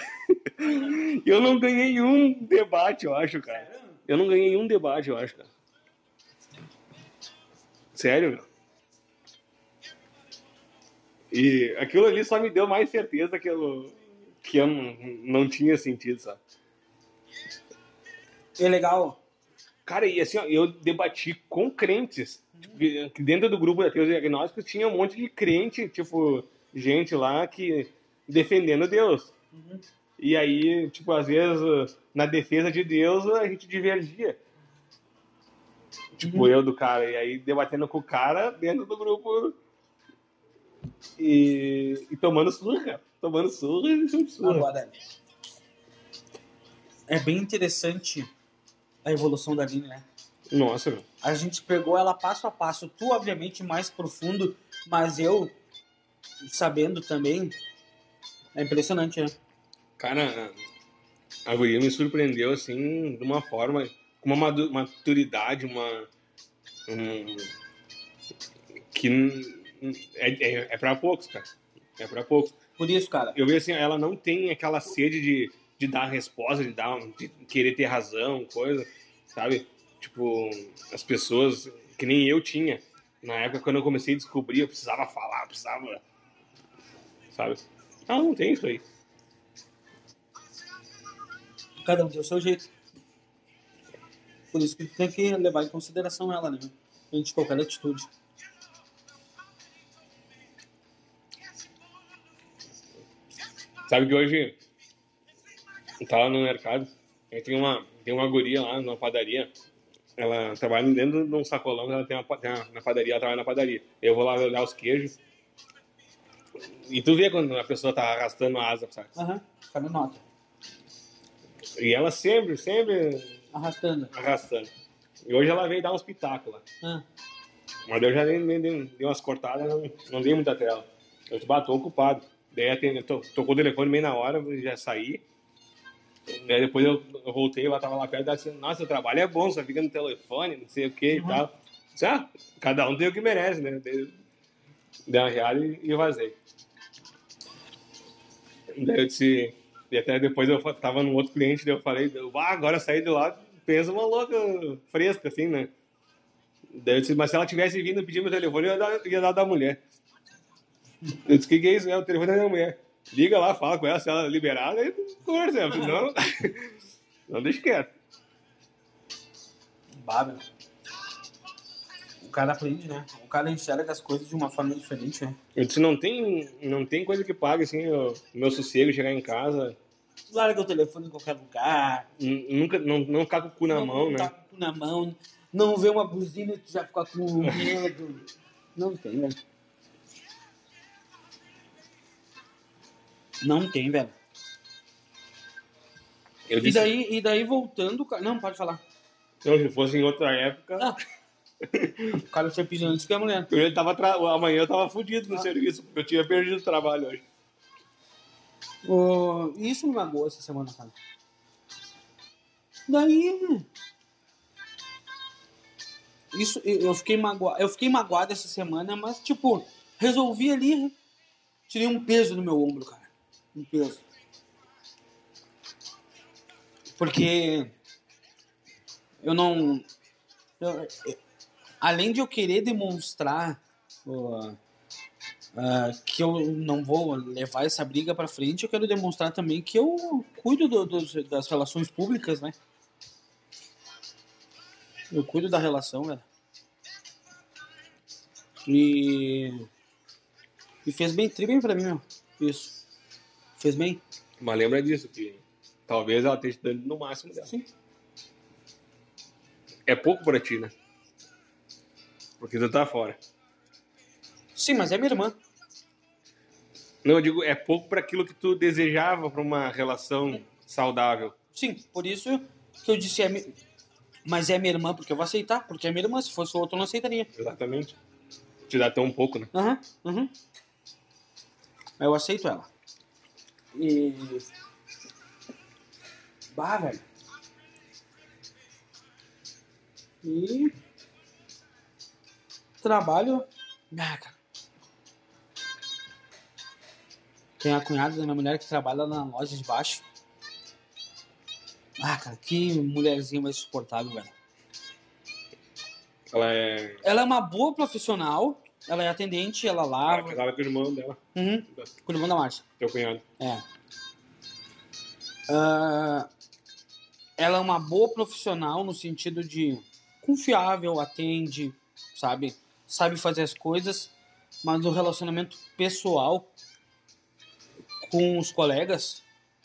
eu não ganhei um debate, eu acho, cara. Eu não ganhei um debate, eu acho, cara. Sério, meu. E aquilo ali só me deu mais certeza que eu, que eu não, não tinha sentido, sabe? É legal. Cara, e assim, ó, eu debati com crentes. Tipo, dentro do grupo da Teus Diagnósticos tinha um monte de crente, tipo, gente lá que defendendo Deus. Uhum. E aí, tipo, às vezes, na defesa de Deus, a gente divergia. Tipo, Uhum. eu do cara. E aí, debatendo com o cara dentro do grupo. E, e tomando surra. Tomando surra e surra. Agora, é bem interessante a evolução da Aline, né? Nossa, meu. A gente pegou ela passo a passo. Tu, obviamente, mais profundo, mas eu, sabendo também, é impressionante, né? Cara, a guria me surpreendeu, assim, de uma forma, com uma maturidade, uma... um- que é, é, é pra poucos, cara. É pra poucos. Por isso, cara. Eu vejo assim, ela não tem aquela sede de, de dar resposta, de, dar, de querer ter razão, coisa, sabe? Tipo, as pessoas, que nem eu tinha, na época quando eu comecei a descobrir, eu precisava falar, precisava, sabe? Ela não tem isso aí. Cada um tem o seu jeito. Por isso que tem que levar em consideração ela, né? Antes de qualquer atitude. Sabe que hoje eu tava no mercado, aí tem uma, tem uma guria lá numa padaria, ela trabalha dentro de um sacolão, ela tem uma, tem uma- na padaria, ela trabalha na padaria. Eu vou lá olhar os queijos. E tu vê quando a pessoa tá arrastando a asa, sabe? Aham, cara nota. E ela sempre, sempre Arrastando. arrastando. E hoje ela veio dar uns pitacos lá. Ah, Mas eu já dei, dei, umas cortadas, não, não dei muita tela. Eu te bato ocupado. Daí atende, to, tocou o telefone meio na hora, já saí. Daí depois eu, eu voltei, ela tava lá perto, ela disse, nossa, seu trabalho é bom, só fica no telefone, não sei o que Uhum. e tal. Disse, ah, cada um tem o que merece, né? Daí, dei uma riada e, e vazei. Daí eu disse, e até depois eu tava num outro cliente, daí eu falei, ah, agora eu saí de lá, pensa uma louca fresca, assim, né? Daí eu disse, mas se ela tivesse vindo pedir meu telefone, eu ia dar, ia dar da mulher. Eu disse, o que, que é isso? É o telefone da minha mulher. Liga lá, fala com ela, se ela liberar, aí conversa. Falei, *laughs* Não, deixa quieto. Bárbaro. O cara aprende, né? O cara enxerga as coisas de uma forma diferente, né? Eu disse, não tem, não tem coisa que pague, assim, o meu sossego, chegar em casa, Larga o telefone em qualquer lugar. n- nunca, não, não ficar com o cu na não mão, tá né? com o cu na mão. Não vê uma buzina e tu já fica com medo. Não tem, velho. Não tem, velho. Eu E disse, daí, e daí voltando, não, pode falar. não, se fosse em outra época, Ah. O cara tinha pedido antes que a mulher. já tava tra... amanhã eu tava fudido no Ah. serviço, porque eu tinha perdido o trabalho hoje. Ô, isso me magoou essa semana, cara. Daí. Isso, eu fiquei magoado. Eu fiquei magoado essa semana, mas, tipo, resolvi ali. Tirei um peso no meu ombro, cara. Um peso. Porque. Eu não. eu- além de eu querer demonstrar. ah, que eu não vou levar essa briga pra frente, eu quero demonstrar também que eu cuido do- dos- das relações públicas, né? Eu cuido da relação, velho. E. E fez bem, tri bem pra mim, meu. Isso. Fez bem? Mas lembra disso, que talvez ela esteja dando no máximo dela. Sim. É pouco pra ti, né? Porque tu tá fora. Sim, mas é minha irmã. Não, eu digo, é pouco para aquilo que tu desejava para uma relação saudável. Sim, por isso que eu disse, é mi- mas é minha irmã, porque eu vou aceitar, porque é minha irmã, se fosse outro eu não aceitaria. Exatamente. Te dá tão pouco, né? Aham, uhum. Eu aceito ela. E. Bah, velho. E. Trabalho. Ah, cara. Tem a cunhada da minha mulher que trabalha na loja de baixo. Ah, cara, que mulherzinha mais suportável, velho. Ela é Ela é uma boa profissional, ela é atendente, ela ela é lava. casada com o irmão dela, Uhum. Com o irmão da Márcia. teu cunhado. É. Ah, ela é uma boa profissional no sentido de confiável, atende, sabe? Sabe fazer as coisas, mas no relacionamento pessoal com os colegas,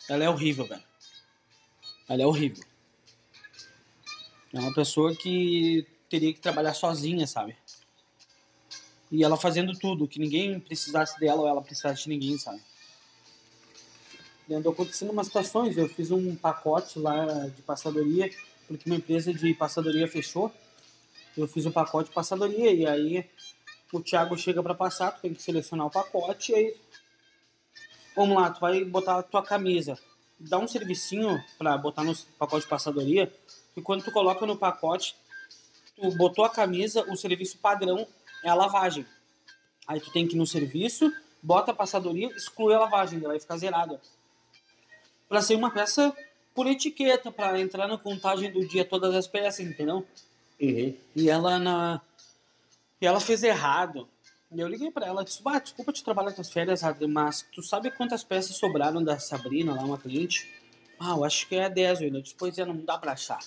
ela é horrível, velho. Ela é horrível. É uma pessoa que teria que trabalhar sozinha, sabe? E ela fazendo tudo, que ninguém precisasse dela ou ela precisasse de ninguém, sabe? E andou acontecendo umas situações. Eu fiz um pacote lá de passadoria, porque uma empresa de passadoria fechou. Eu fiz um pacote de passadoria e aí o Thiago chega para passar, tu tem que selecionar o pacote e aí vamos lá, tu vai botar a tua camisa. Dá um servicinho para botar no pacote de passadoria e quando tu coloca no pacote, tu botou a camisa, o serviço padrão é a lavagem. Aí tu tem que ir no serviço, bota a passadoria, exclui a lavagem, ela vai ficar zerada. Pra ser uma peça por etiqueta, pra entrar na contagem do dia todas as peças, entendeu? Uhum. E ela na e ela fez errado. E eu liguei pra ela, disse: "Bah, desculpa te trabalhar com as férias, mas tu sabe quantas peças sobraram da Sabrina lá, uma cliente?" "Ah, eu acho que é 10, eu disse: "Pois é, não dá pra achar."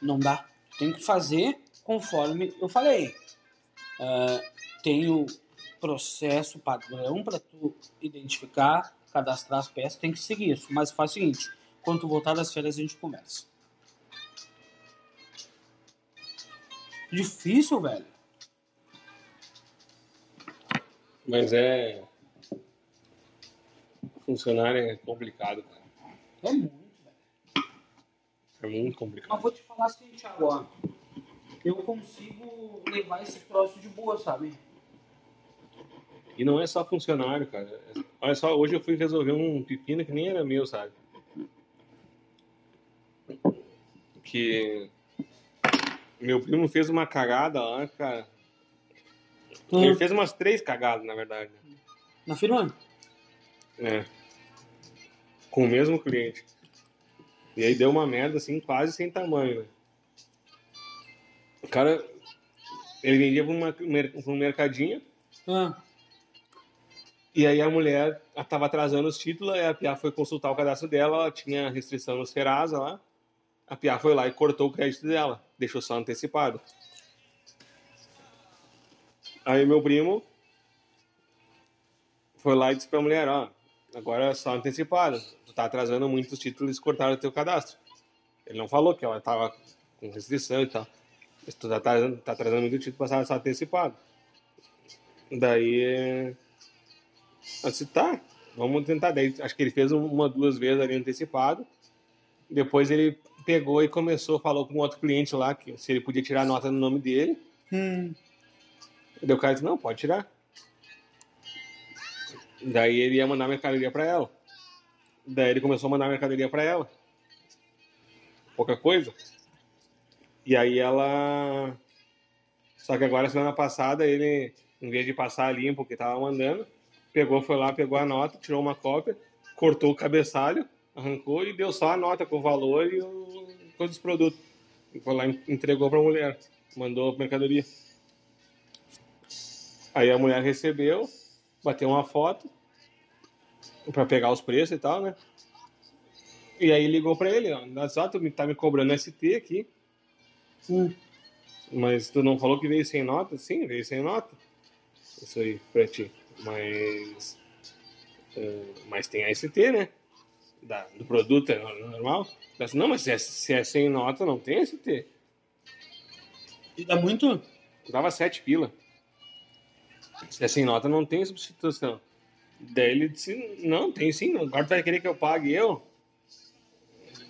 Não dá. Tem que fazer conforme eu falei. Ah, tem o processo padrão para tu identificar, cadastrar as peças, tem que seguir isso. Mas faz o seguinte, quando tu voltar das férias a gente conversa. Difícil, velho. Mas é. Funcionário é complicado, cara. É muito, velho. É muito complicado. Mas vou te falar assim, Thiago, ó. Eu consigo levar esse troço de boa, sabe? E não é só funcionário, cara. Olha só, hoje eu fui resolver um pepino que nem era meu, sabe? Que meu primo fez uma cagada lá, cara. Ele Hum. fez umas três cagadas, na verdade. Na firma? É. Com o mesmo cliente. E aí deu uma merda assim, quase sem tamanho, né? O cara, ele vendia pra, uma, pra um mercadinho, Ah, e aí a mulher ela tava atrasando os títulos, aí a Pia foi consultar o cadastro dela, ela tinha restrição no Serasa lá. A Pia foi lá e cortou o crédito dela, deixou só antecipado. Aí meu primo foi lá e disse pra mulher, ó, agora é só antecipado. Tu tá atrasando muito os títulos, eles cortaram teu cadastro. Ele não falou que ela tava com restrição e tal. Mas tu tá atrasando, tá atrasando muito título, passava só antecipado. Daí eu disse, tá, vamos tentar. Daí, acho que ele fez uma, duas vezes ali antecipado. Depois ele pegou e começou, falou com outro cliente lá que se ele podia tirar a nota no nome dele. hum. Daí o cara disse, não, pode tirar. Daí ele ia mandar mercadoria pra ela. Daí ele começou a mandar mercadoria pra ela. Pouca coisa. E aí ela. Só que agora, semana passada, ele, em vez de passar limpo que tava mandando, pegou, foi lá, pegou a nota, tirou uma cópia, cortou o cabeçalho, arrancou e deu só a nota com o valor e o, todos os produtos. E foi lá e entregou pra mulher. Mandou a mercadoria. Aí a mulher recebeu, bateu uma foto pra pegar os preços e tal, né? E aí ligou pra ele, ó, só tu tá me cobrando ST aqui, Hum. mas tu não falou que veio sem nota? Sim, veio sem nota. Isso aí pra ti. Mas. eh, mas tem a ST, né? Da, do produto é normal. Disse, Não, mas se é, se é sem nota, não tem ST. E dá muito? Dava sete pila. Se é sem nota, não tem substituição. Daí ele disse, não, tem sim, agora tu vai querer que eu pague eu?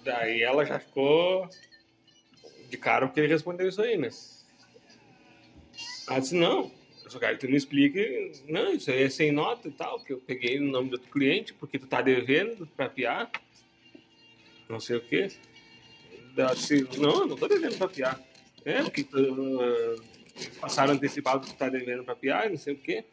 Daí ela já ficou de cara porque ele respondeu isso aí, né? Ela disse, não, só que tu me explique, não, isso aí é sem nota e tal, que eu peguei no nome do cliente, porque tu tá devendo pra piar, não sei o quê. Ela disse, não, não tô devendo pra piar. É, porque tu, uh, passaram antecipado que tu tá devendo pra piar, não sei o quê.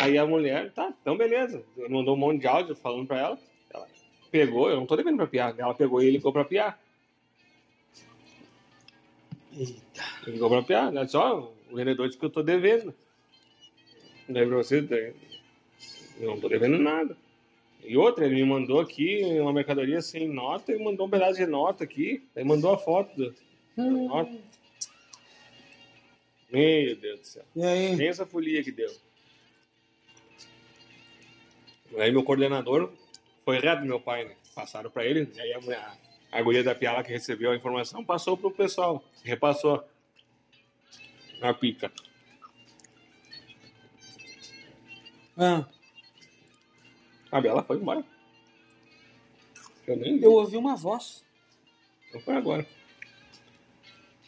Aí a mulher, tá, então beleza. Ele mandou um monte de áudio falando pra ela. Ela pegou, eu não tô devendo pra piar. Ela pegou e ligou pra piar. Eita. Ligou pra piar. Ela disse, ó, o vendedor disse que eu tô devendo. Daí pra você, daí, eu não tô devendo nada. E outra, ele me mandou aqui uma mercadoria sem nota e mandou um pedaço de nota aqui. Aí mandou a foto da da nota. Meu Deus do céu. E aí? Nem essa folia que deu. Aí meu coordenador foi reto do meu pai, né? Passaram pra ele, aí a, a guria da piala que recebeu a informação passou pro pessoal, repassou a pica. Ah, A Bela foi embora. Eu nem eu ouvi uma voz. Não foi agora.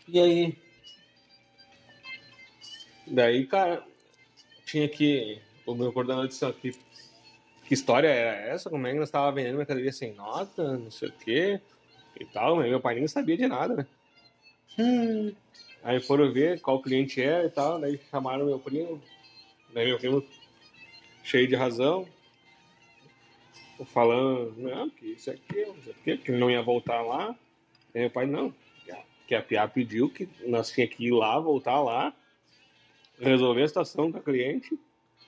E aí? Daí, cara, tinha que. O meu coordenador disse aqui. Que história era essa? Como é que nós estávamos vendendo mercadoria sem nota, não sei o quê e tal, mas meu pai nem sabia de nada, né? Hum. Aí foram ver qual cliente era e tal, daí chamaram meu primo. Daí meu primo, cheio de razão, falando, não, que isso aqui, não sei o quê, que ele não ia voltar lá. Aí meu pai, não, que a PA pediu que nós tinha que ir lá, voltar lá, resolver a situação com a cliente,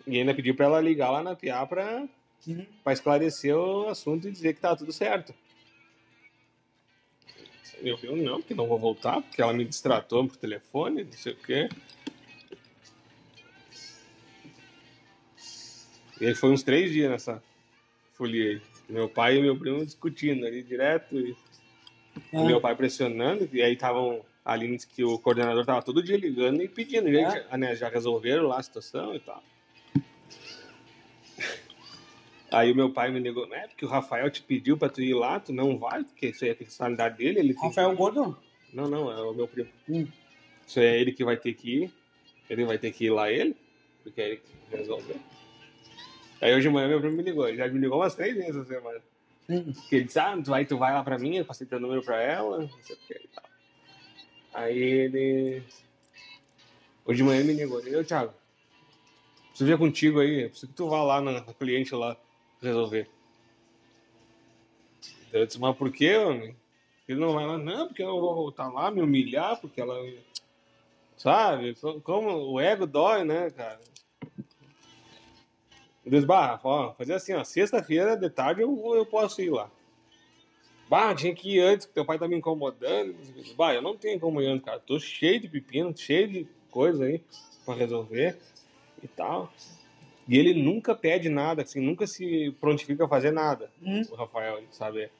e ainda pediu para ela ligar lá na PA para Uhum. para esclarecer o assunto e dizer que tá tudo certo. Eu, eu não, porque não vou voltar, porque ela me distratou por telefone, não sei o quê. E aí foi uns três dias nessa folia aí. Meu pai e meu primo discutindo ali direto. E Ah, meu pai pressionando, e aí estavam ali que o coordenador tava todo dia ligando e pedindo, gente, ah, né, já resolveram lá a situação e tal. Aí o meu pai me ligou, é porque o Rafael te pediu pra tu ir lá, tu não vai, porque isso aí é a personalidade dele, ele Rafael que... Gordo? Não, não, é o meu primo. Hum. Isso aí é ele que vai ter que ir, ele vai ter que ir lá ele, porque é ele que resolveu. Aí hoje de manhã meu primo me ligou, ele já me ligou umas três vezes essa semana. Hum. Que ele disse, ah, tu vai, tu vai lá pra mim, eu passei teu número pra ela, não sei o que e tal. Aí ele. Hoje de manhã ele me ligou, ele, ô Thiago, preciso ver contigo aí, preciso que tu vá lá na, na cliente lá resolver. Eu disse, mas por quê, homem? Ele não vai lá, não, porque eu vou voltar lá, me humilhar, porque ela. Sabe? Como o ego dói, né, cara? Eu disse, bah, ó, fazer assim, ó, sexta-feira de tarde eu, eu posso ir lá. Bah, tinha que ir antes, que teu pai tá me incomodando. Bah, eu não tenho como ir antes, cara. Tô cheio de pepino, cheio de coisa aí pra resolver e tal. E ele nunca pede nada, assim, nunca se prontifica a fazer nada. Hum. O Rafael, sabe?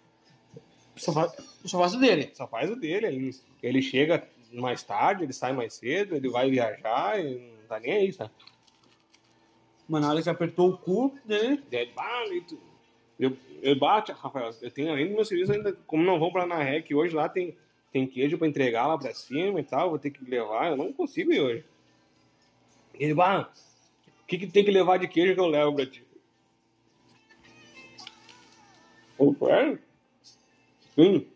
Só, fa... Só faço dele. Só faz o dele. Ele, ele chega mais tarde, ele sai mais cedo, ele vai viajar e não tá nem aí, sabe? Mano, na hora que apertou o cu dele. E aí, bah, e tu- eu, eu bate, Rafael, eu tenho além do meu serviço ainda, como não vão pra Narrec, hoje lá tem, tem queijo pra entregar lá pra cima e tal, vou ter que levar, eu não consigo ir hoje. Ele, bah, o que, que tem que levar de queijo que eu levo pra ti? Ô, sério? Sim.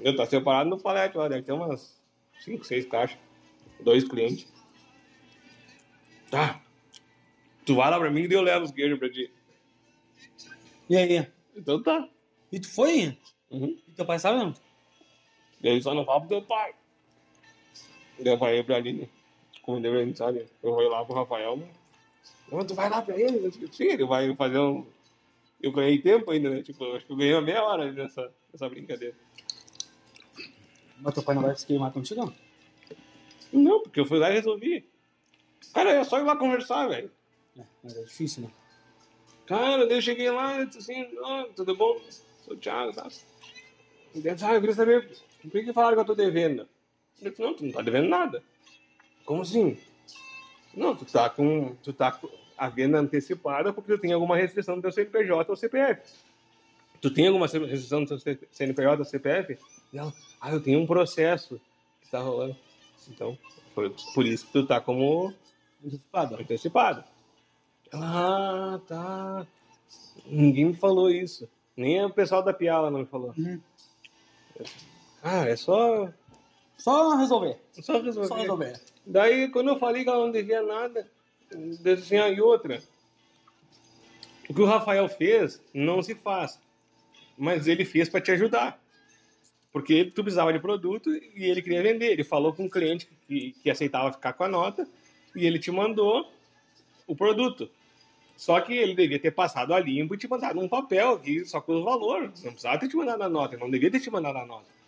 Eu tá separado no palete lá, deve ter umas 5, 6 caixas. Dois clientes. Tá. Tu vai lá pra mim e eu levo os queijos pra ti. E aí? Então tá. E tu foi? Uhum. E teu pai sabe não? E aí só não fala pro teu pai. Eu falei pra Aline, pra sabe? Eu vou ir lá pro Rafael, mas. Tu vai lá pra ele. Disse, Sim, ele vai fazer um. Eu ganhei tempo ainda, né? Tipo, eu acho que eu ganhei uma meia hora nessa, nessa brincadeira. Mas teu pai não vai se queimar contigo, não? Não, porque eu fui lá e resolvi. Cara, é só ir lá conversar, velho. É, mas é difícil, né? Cara, eu cheguei lá e disse assim, ah, tudo bom? Sou o Thiago, tá? E daí, ah, eu queria saber, por que que falaram que eu tô devendo? Eu disse, não, tu não tá devendo nada. Como assim? Não, tu tá com, tu tá a venda antecipada porque tu tem alguma restrição do teu CNPJ ou CPF. Tu tem alguma restrição do teu CNPJ ou CPF? Ela, ah, eu tenho um processo que tá rolando. Então, foi por isso que tu tá como Antecipado. antecipado. Ah, tá. Ninguém me falou isso. Nem o pessoal da Piala não me falou. Uhum. Ah, é só, Só resolver. só resolver. Só resolver. Daí, quando eu falei que ela não devia nada, assim, ah, e outra. O que o Rafael fez, não se faz. Mas ele fez para te ajudar. Porque tu precisava de produto e ele queria vender. Ele falou com um cliente que, que aceitava ficar com a nota e ele te mandou o produto. Só que ele devia ter passado a limpo e te mandado um papel aqui só com os valores. Não precisava ter te mandado a nota, não devia ter te mandado a nota.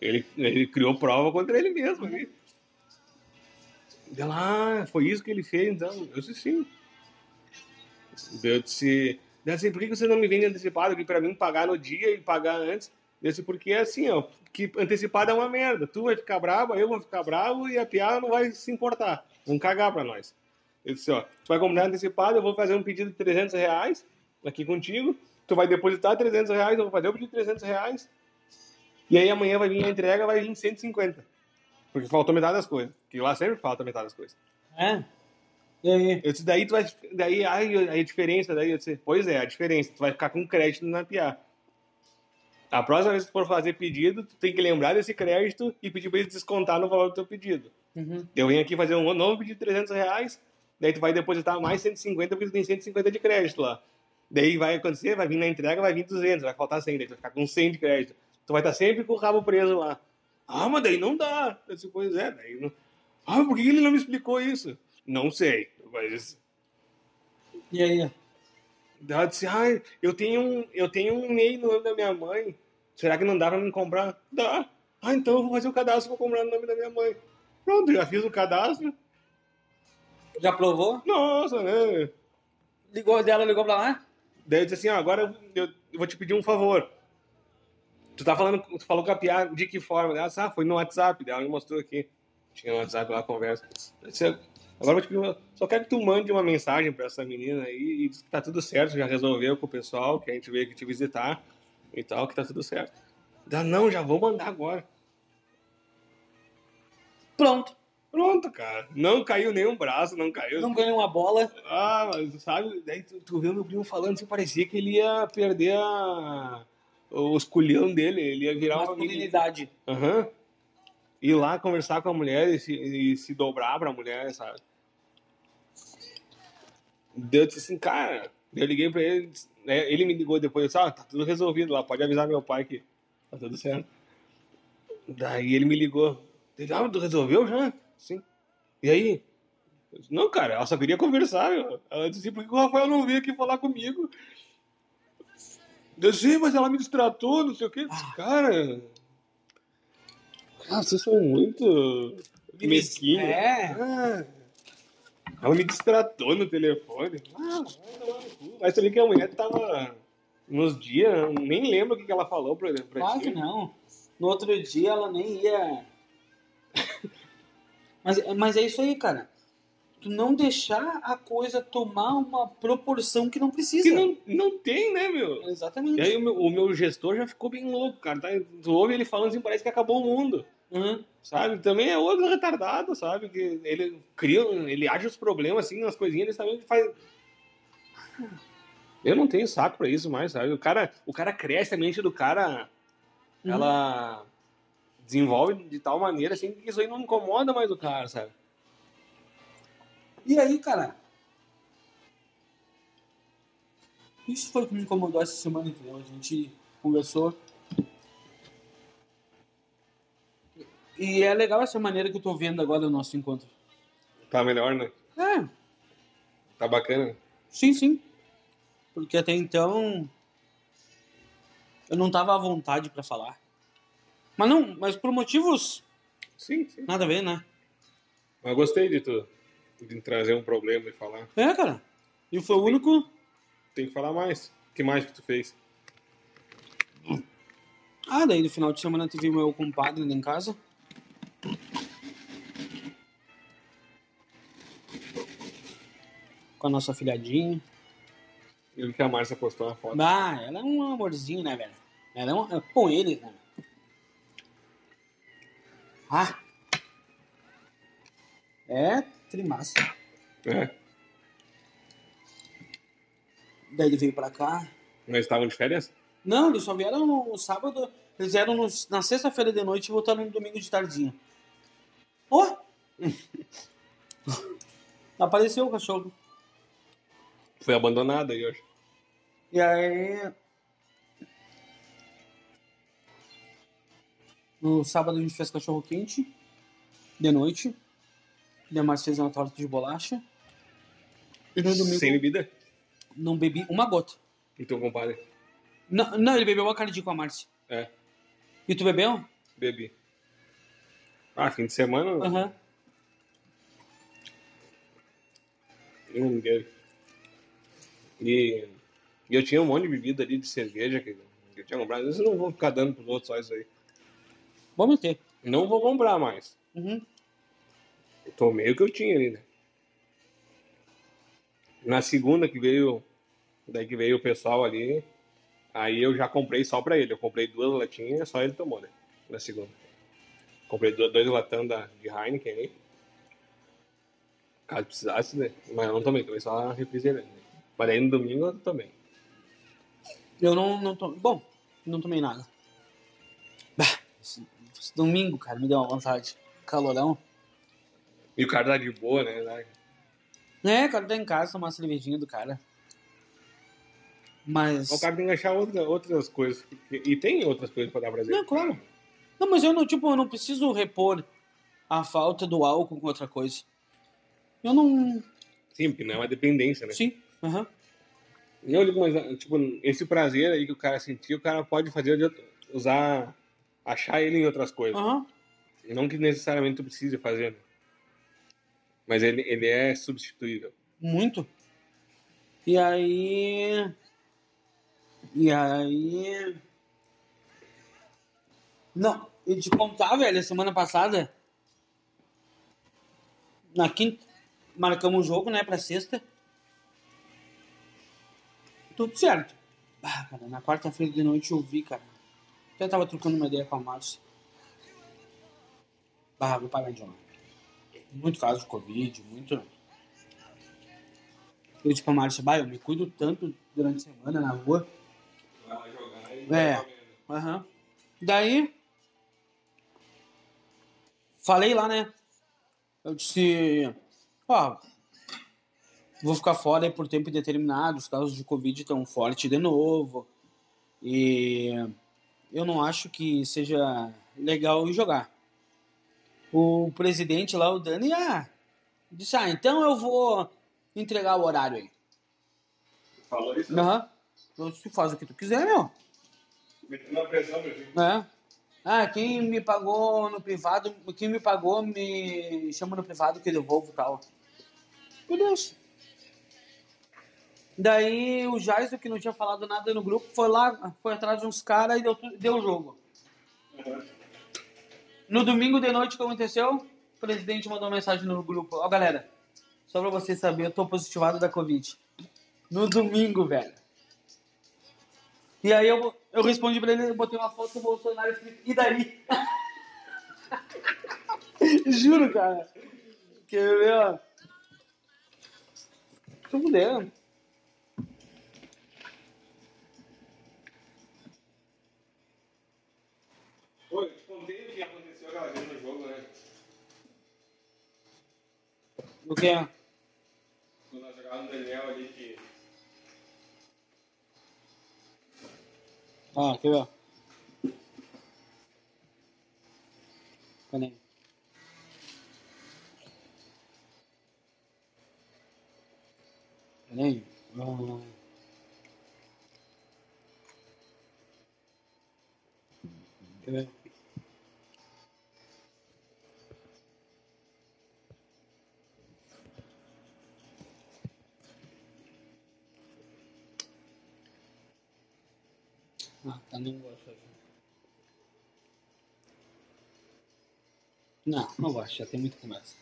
Ele, ele criou prova contra ele mesmo. aqui. Ela, ah, foi isso que ele fez, então. Eu disse sim. Eu disse, eu disse, por que você não me vende antecipado aqui pra mim pagar no dia e pagar antes? Eu disse, porque é assim, ó, que antecipado é uma merda. Tu vai ficar bravo, eu vou ficar bravo e a piada não vai se importar. Vão cagar pra nós. Eu disse, ó, tu vai comprar antecipado, eu vou fazer um pedido de 300 reais aqui contigo, tu vai depositar 300 reais, eu vou fazer o pedido de 300 reais, e aí amanhã vai vir a entrega, vai vir 150. Porque faltou metade das coisas. Que lá sempre falta metade das coisas. É? E aí? Eu disse, daí tu vai. Daí, ai, aí a diferença, daí eu disse, pois é, a diferença, tu vai ficar com crédito na PIA. A próxima vez que tu for fazer pedido, tu tem que lembrar desse crédito e pedir pra eles descontar no valor do teu pedido. Uhum. Eu venho aqui fazer um novo pedido de 300 reais, daí tu vai depositar mais 150 porque tu tem 150 de crédito lá. Daí vai acontecer, vai vir na entrega, vai vir 200, vai faltar 100, daí tu vai ficar com 100 de crédito. Tu vai estar sempre com o rabo preso lá. Ah, mas daí não dá. Eu disse, pois é, daí não... Ah, por que ele não me explicou isso? Não sei, mas E aí? ela disse, ai, eu tenho um, eu tenho um MEI no nome da minha mãe, Será que não dá pra me comprar? Dá. Ah, então eu vou fazer o cadastro, vou comprar no nome da minha mãe. Pronto, já fiz o cadastro. Já provou? Nossa, né? Ligou dela, ligou pra lá? Daí eu disse assim, ó, agora eu, eu vou te pedir um favor. Tu tá falando, tu falou com a Pia de que forma? Ela disse, ah, foi no WhatsApp, ela me mostrou aqui. Tinha no WhatsApp lá a conversa. Disse, agora eu te pedir só quero que tu mande uma mensagem pra essa menina aí e diz que tá tudo certo, já resolveu com o pessoal, que a gente veio aqui te visitar e tal, que tá tudo certo. Dá, não, já vou mandar agora. Pronto. Pronto, cara. Não caiu nenhum braço, não caiu. Não ganhou uma bola. Ah, mas sabe, daí tu, tu vê o meu primo falando assim, parecia que ele ia perder a... o esculhão dele, ele ia virar uma Masculinidade. Aham. Ir lá conversar com a mulher e se, e se dobrar pra mulher, sabe? Daí Eu disse assim, cara, eu liguei pra ele, né, ele me ligou depois, eu disse, ah, tá tudo resolvido lá, pode avisar meu pai que tá tudo certo. Daí ele me ligou, ele, ah, tu resolveu já? Sim. E aí? Disse, não, cara, ela só queria conversar, meu. Ela disse assim, por que o Rafael não veio aqui falar comigo? Eu "Sim, mas ela me distratou, não sei o quê. Eu cara... Ah, vocês são muito mesquinhos. É. Ah, ela me distratou no telefone. Ah. Mas também que a mulher tava nos dias, nem lembro o que que ela falou pra, pra Claro ti. que não. No outro dia ela nem ia. *laughs* mas, mas é isso aí, cara. Tu não deixar a coisa tomar uma proporção que não precisa. Que não, não tem, né, meu? E Exatamente. aí o meu, o meu gestor já ficou bem louco, cara. Tá? Tu ouve ele falando assim, parece que acabou o mundo. Uhum. Sabe? Também é outro retardado, sabe? Que ele cria, ele age os problemas assim, nas coisinhas, ele também faz. Eu não tenho saco pra isso mais, sabe? O cara, o cara cresce, a mente do cara, Uhum. ela desenvolve de tal maneira assim que isso aí não incomoda mais o cara, sabe? E aí, cara? Isso foi o que me incomodou essa semana, entendeu? A gente conversou. E é legal essa maneira que eu tô vendo agora o nosso encontro. Tá melhor, né? É, Tá bacana. sim, sim. Porque até então eu não tava à vontade pra falar. Mas não, mas por motivos Sim, sim. nada a ver, né? Mas gostei de tu de trazer um problema e falar. É, cara. E foi o único. Tem que falar mais. O que mais que tu fez? Ah, daí no final de semana tive o meu compadre lá em casa. Com a nossa filhadinha. Vi que a Márcia postou uma foto. Ah, ela é um amorzinho, né, velho? Ela é um. é Com ele, né? Ah! É trimassa. É. Daí ele veio pra cá. Mas estavam de férias? Não, eles só vieram no sábado. Eles vieram no- na sexta-feira de noite e voltaram no domingo de tardinha. Ó! *laughs* Apareceu o cachorro. Foi abandonada aí hoje. E aí. No sábado a gente fez cachorro quente. De noite. Demais fez uma torta de bolacha. E no domingo Sem bebida? não bebi uma gota. E teu compadre? Não, não ele bebeu a cardi com a Márcia. É, E tu bebeu? bebi. Ah, fim de semana Aham. eu não bebo. E, e eu tinha um monte de bebida ali de cerveja que, que eu tinha comprado. Eu não vou ficar dando pros outros só isso aí. Vamos ter. Não vou comprar mais. Uhum. Tomei o que eu tinha ali, né? Na segunda que veio, daí que veio o pessoal ali, aí eu já comprei só pra ele. Eu comprei duas latinhas, só ele tomou, né? Na segunda. Comprei dois, latão da, de Heineken aí. Caso precisasse, né? Mas eu não tomei, tomei só refrigerante. Né? Mas aí no domingo eu tomei. Eu não, não tomei. Bom, não tomei nada. Bah, esse, esse domingo, cara, me deu uma vontade. Calorão. E o cara tá de boa, né? É, cara, tá em casa tomar uma cervejinha do cara. Mas. O cara tem que achar outra, outras coisas. E tem outras coisas pra dar pra ele. Não, claro. Não, mas eu não, tipo, eu não preciso repor a falta do álcool com outra coisa. Eu não. Sim, porque não é uma dependência, né? Sim. Não, eu digo, mas, tipo, esse prazer aí que o cara sentiu, o cara pode fazer usar, achar ele em outras coisas. E não que necessariamente tu precise fazer. né? Mas ele, ele é substituível. Muito. E aí. E aí. Não, eu te contar, velho, semana passada. Na quinta. Marcamos um jogo, né, pra sexta. Tudo certo. Ah, cara, na quarta-feira de noite eu vi, cara. Até tava trocando uma ideia com a Márcia. Ah, vou parar de jogar. Muito caso de Covid, muito. Eu disse pra Márcia, eu me cuido tanto durante a semana na rua. Vai jogar e É. Aham. Daí, falei lá, né? Eu disse, ó, vou ficar fora aí por tempo indeterminado, os casos de Covid estão fortes de novo. E eu não acho que seja legal jogar. O presidente lá, o Dani, ah, disse, ah, então eu vou entregar o horário aí. Falou isso? Aham. Disse, faz o que tu quiser, meu. Metendo uma pressão pra ti. É. Ah, quem me pagou no privado, quem me pagou me chama no privado que eu devolvo e tal. Meu Deus. Daí o Jaiso, que não tinha falado nada no grupo, foi lá, foi atrás de uns caras e deu, tu- deu o jogo. No domingo de noite, o que aconteceu? O presidente mandou uma mensagem no grupo. Ó, galera, só pra vocês saberem, eu tô positivado da Covid. No domingo, velho. E aí eu, eu respondi pra ele, eu botei uma foto do Bolsonaro e daí? *laughs* Juro, cara. Que, meu... Tô fudendo. O que? Quando nós jogávamos o Daniel ali que. Ah, quer ver? Cadê? Peraí. Ah. Quer ver? Não gosto. Não, não gosto, já tem muita conversa.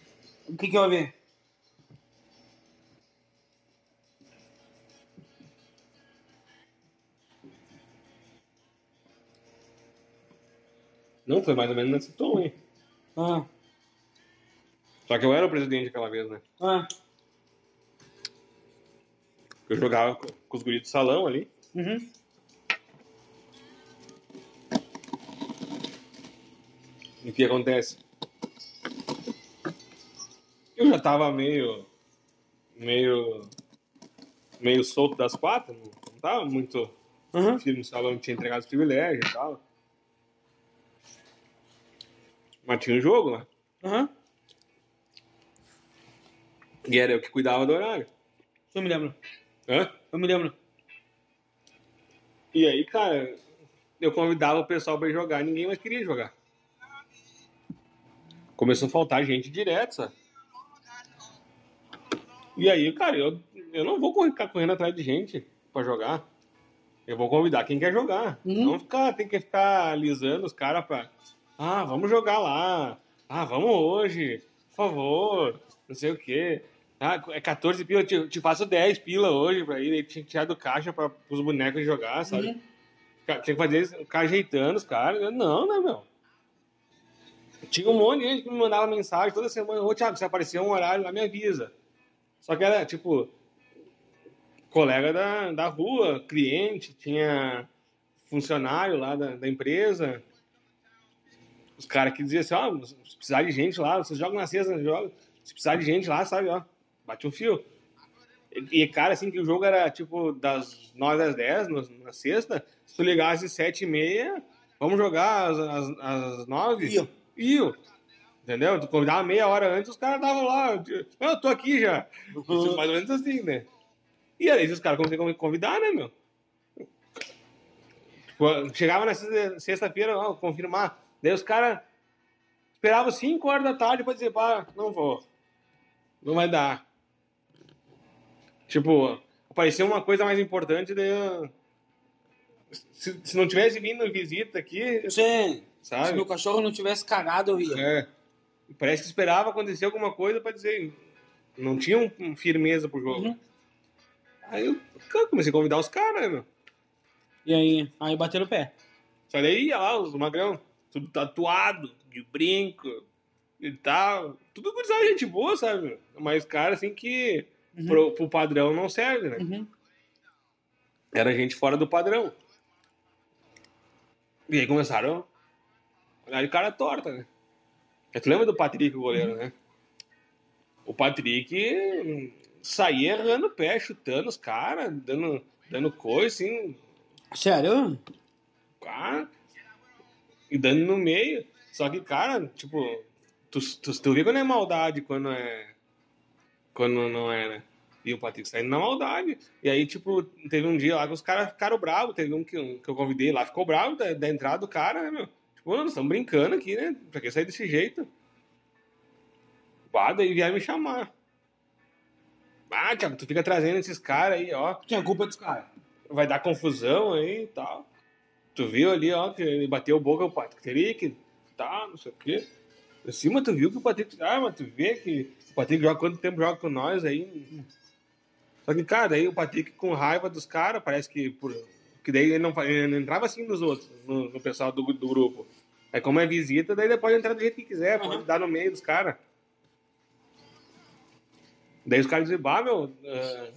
O que que eu ouvi? Não, foi mais ou menos nesse tom, hein? Ah, Só que eu era o presidente aquela vez, né? ah, Eu jogava com com os guris do salão ali. uhum. E o que acontece? Eu já tava meio. meio. meio solto das quatro, não não tava muito Uhum. firme no salão, tinha entregado os privilégios e tal. Mas tinha um jogo lá. Uhum. E era eu que cuidava do horário. Eu me lembro. Hã? Eu me lembro. E aí, cara, eu convidava o pessoal pra ir jogar, ninguém mais queria jogar. Começou a faltar gente direto, sabe? E aí, cara, eu, eu não vou ficar correndo atrás de gente pra jogar. Eu vou convidar quem quer jogar. Uhum. Não ficar, tem que ficar alisando os caras pra. Ah, vamos jogar lá. Ah, vamos hoje. Por favor. Não sei o quê. Ah, é 14 pila, eu te, te faço 10 pila hoje pra ir. Tinha que tirar do caixa pra, os bonecos jogar, sabe? Uhum. Tinha que fazer isso, ficar ajeitando os caras. Não, né, meu? Tinha um monte de gente que me mandava mensagem toda semana. Ô, Thiago, se aparecer um horário lá, me avisa. Só que era, tipo, colega da, da rua, cliente, tinha funcionário lá da, da empresa. Os caras que diziam assim, ó, se precisar de gente lá, vocês jogam na sexta, jogam. Se precisar de gente lá, sabe, ó, bate um fio. E, cara, assim, que o jogo era, tipo, das 9 às 10, no- na sexta, se tu ligasse 7 e meia, vamos jogar às, às, às 9? Iam. Iam. Entendeu? Tu convidava meia hora antes, os caras estavam lá. Eu, eu tô aqui já. Uhum. Mais ou menos assim, né? E aí os caras conseguem convidar, né, meu? Chegava na sexta- sexta-feira, ó, confirmar. Daí os caras esperavam 5 horas da tarde pra dizer, pá, não vou. Não vai dar. Tipo, apareceu uma coisa mais importante, daí eu- se, se não tivesse vindo visita aqui, Sim. Se sabe? meu cachorro não tivesse cagado, eu ia. É. Parece que esperava acontecer alguma coisa pra dizer. Não tinha um- firmeza pro jogo. Uhum. Aí eu cara, comecei a convidar os caras, né, meu? E aí, aí bateram o pé. Só daí ia lá, os magrão, tudo tatuado, de brinco e tal. Tudo gurizada gente boa, sabe? meu? Mas cara assim que Uhum. pro, pro padrão não serve, né? Uhum. Era gente fora do padrão. E aí começaram olhar de cara torta, né? Aí Tu lembra do Patrick, o goleiro, né? O Patrick saía errando o pé, chutando os caras, dando, dando coisa, assim, Sério? cara, e dando no meio. Só que, cara, tipo, tu, tu, tu vê quando é maldade, quando é. Quando não é, né? E o Patrick saindo na maldade. E aí, tipo, teve um dia lá que os caras ficaram bravos. Teve um que, um que eu convidei lá, ficou bravo da, da entrada do cara, né, meu? Tipo, nós estamos brincando aqui, né? Pra que sair desse jeito? Bah, daí vieram me chamar. Ah, Thiago, tu fica trazendo esses caras aí, ó Tinha culpa dos caras. vai dar confusão aí e tal. Tu viu ali, ó, que ele bateu boca o Patrick, tá, não sei o quê. Em cima tu viu que o Patrick. Ah, mas tu vê que o Patrick joga quanto tempo joga com nós aí. Só que, cara, daí o Patrick com raiva dos caras, parece que. Por, que daí ele não, ele não entrava assim nos outros, no, no pessoal do, do grupo. Aí como é visita, daí ele pode entrar do jeito que quiser, pode Uhum. dar no meio dos caras. Daí os caras diziam, bah, meu. ah,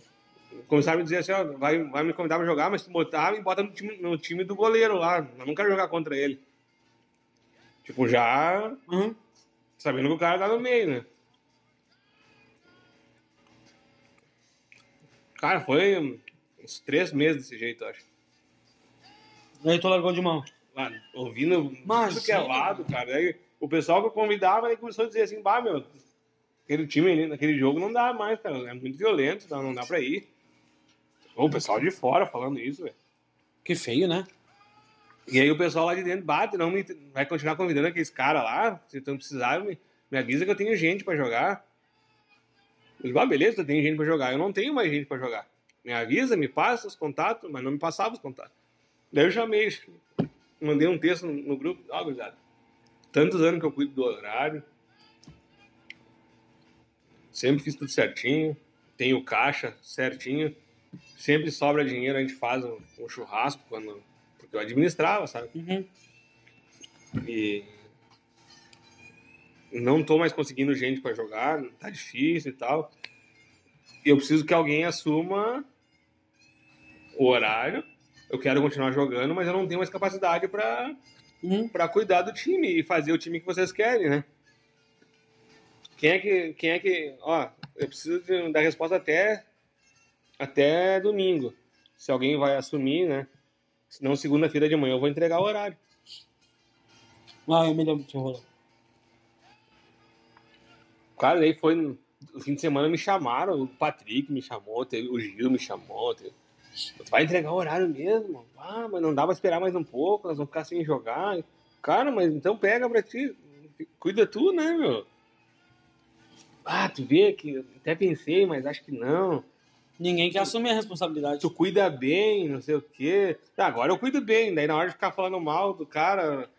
começaram a me dizer assim, ó, vai, vai me convidar pra jogar, mas tu botar e bota no time, no time do goleiro lá. Eu não quero jogar contra ele. Tipo, já Uhum. sabendo que o cara tá no meio, né? Cara, foi uns três meses desse jeito, eu acho. Aí tu largou de mão. Lá, ouvindo Mas, tudo que é lado, cara. Aí, o pessoal que eu convidava aí começou a dizer assim, bah, meu, aquele time ali, naquele jogo não dá mais, cara. É muito violento, não, não dá pra ir. O pessoal de fora falando isso, velho. Que feio, né? E aí o pessoal lá de dentro bate, não me, vai continuar convidando aqueles caras lá, se tu não precisar, me, me avisa que eu tenho gente pra jogar. Eu digo, ah, beleza, tu tem gente pra jogar. Eu não tenho mais gente pra jogar. Me avisa, me passa os contatos, mas não me passava os contatos. Daí eu chamei, mandei um texto no, no grupo, ó, gurizada, tantos anos que eu cuido do horário, sempre fiz tudo certinho, tenho caixa certinho, sempre sobra dinheiro, a gente faz um, um churrasco quando porque eu administrava, sabe? Uhum. E não tô mais conseguindo gente para jogar, tá difícil e tal. Eu preciso que alguém assuma o horário. Eu quero continuar jogando, mas eu não tenho mais capacidade para Uhum. para cuidar do time e fazer o time que vocês querem, né? Quem é que quem é que, ó, eu preciso de- da resposta até até domingo. Se alguém vai assumir, né? Senão segunda-feira de manhã eu vou entregar o horário. Ah, eu me lembro desse rolê. Cara, daí foi no fim de semana me chamaram, o Patrick me chamou, teve, o Gil me chamou. Teve, vai entregar o horário mesmo? Ah, mas não dá pra esperar mais um pouco, nós vamos ficar sem jogar. Cara, mas então pega pra ti, cuida tu, né, meu? Ah, tu vê que eu até pensei, mas acho que não. Ninguém quer assumir a responsabilidade. Tu cuida bem, não sei o quê. Tá, agora eu cuido bem, daí na hora de ficar falando mal do cara.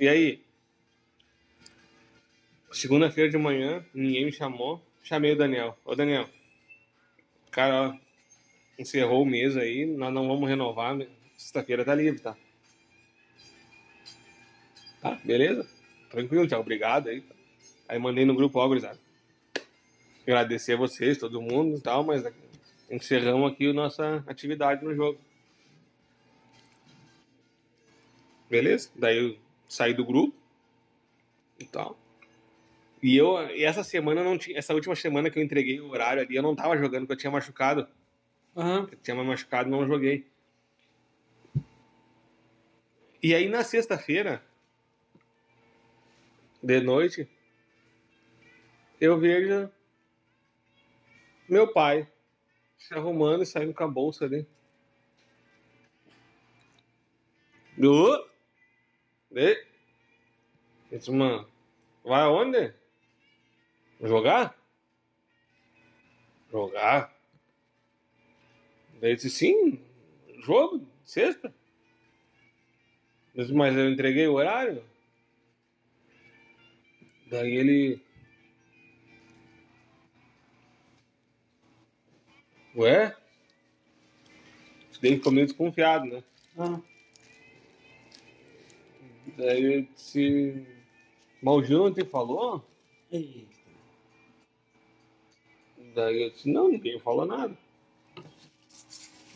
E aí? Segunda-feira de manhã, ninguém me chamou. Chamei o Daniel. Ô, Daniel. Cara, ó, encerrou o mês aí, nós não vamos renovar. né? Sexta-feira tá livre, tá? Tá, beleza? Tranquilo, tchau, obrigado aí. Aí mandei no grupo, ó, gurizada. Agradecer a vocês, todo mundo e tal, mas encerramos aqui a nossa atividade no jogo. Beleza? Daí eu saí do grupo e tal. E eu, essa semana não tinha, essa última semana que eu entreguei o horário ali, eu não tava jogando, porque eu tinha machucado. Eu tinha me machucado, não joguei. E aí na sexta-feira, de noite, eu vejo meu pai se arrumando e saindo com a bolsa ali. Eu? E? Eu disse, mano, vai aonde? Jogar? Jogar? Eu disse, sim, jogo, sexta. Disse, mas eu entreguei o horário. Daí ele. Ué? Daí ficou meio desconfiado, né? Ah, Daí eu disse. Mas o Gil não te falou? eita. Daí eu disse, não, ninguém falou nada.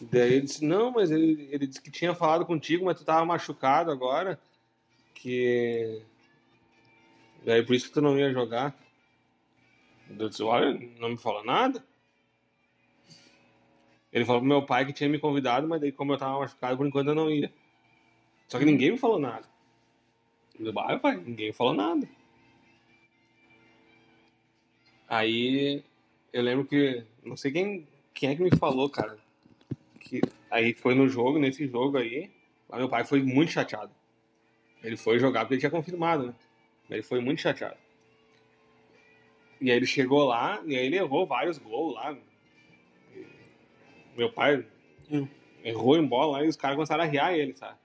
Daí ele disse, não, mas ele, ele disse que tinha falado contigo, mas tu tava machucado agora. Que. Daí por isso que tu não ia jogar. Eu disse, olha, não me falou nada. Ele falou pro meu pai que tinha me convidado, mas daí como eu tava machucado, por enquanto eu não ia. Só que ninguém me falou nada. Eu disse, pai, ninguém falou nada. Aí eu lembro que. Não sei quem, quem é que me falou, cara. Que aí foi no jogo, nesse jogo aí. Lá meu pai foi muito chateado. Ele foi jogar porque ele tinha confirmado, né? Ele foi muito chateado. E aí ele chegou lá, e aí ele errou vários gols lá. Meu pai Hum. errou em bola lá e os caras começaram a riar ele, sabe?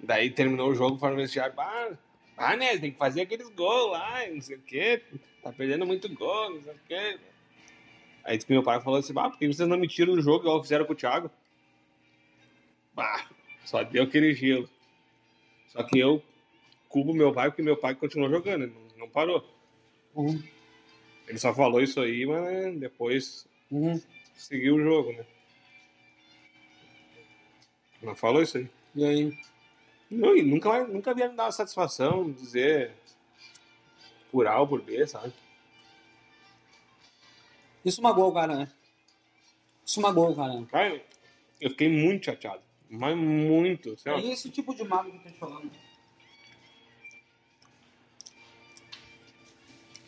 Daí terminou o jogo, foram no vestiário, ah, ah, né, tem que fazer aqueles gols lá, não sei o quê, tá perdendo muito gol, não sei o quê. Aí disse que meu pai falou assim, ah, por que vocês não me tiram do jogo igual fizeram com o Thiago? Bah, só deu aquele gelo. Só que eu culpo meu pai porque meu pai continuou jogando, ele não, não parou. Uhum. Ele só falou isso aí, mas né, depois Uhum. seguiu o jogo, né? Não falou isso aí. E aí? Não, e nunca, nunca vieram dar satisfação, dizer por A ou por B, sabe? Isso magoou o cara, né? Isso magoou o cara. né? Cara, eu fiquei muito chateado. Mas muito. Assim, ó. É esse tipo de mago que eu tô te falando.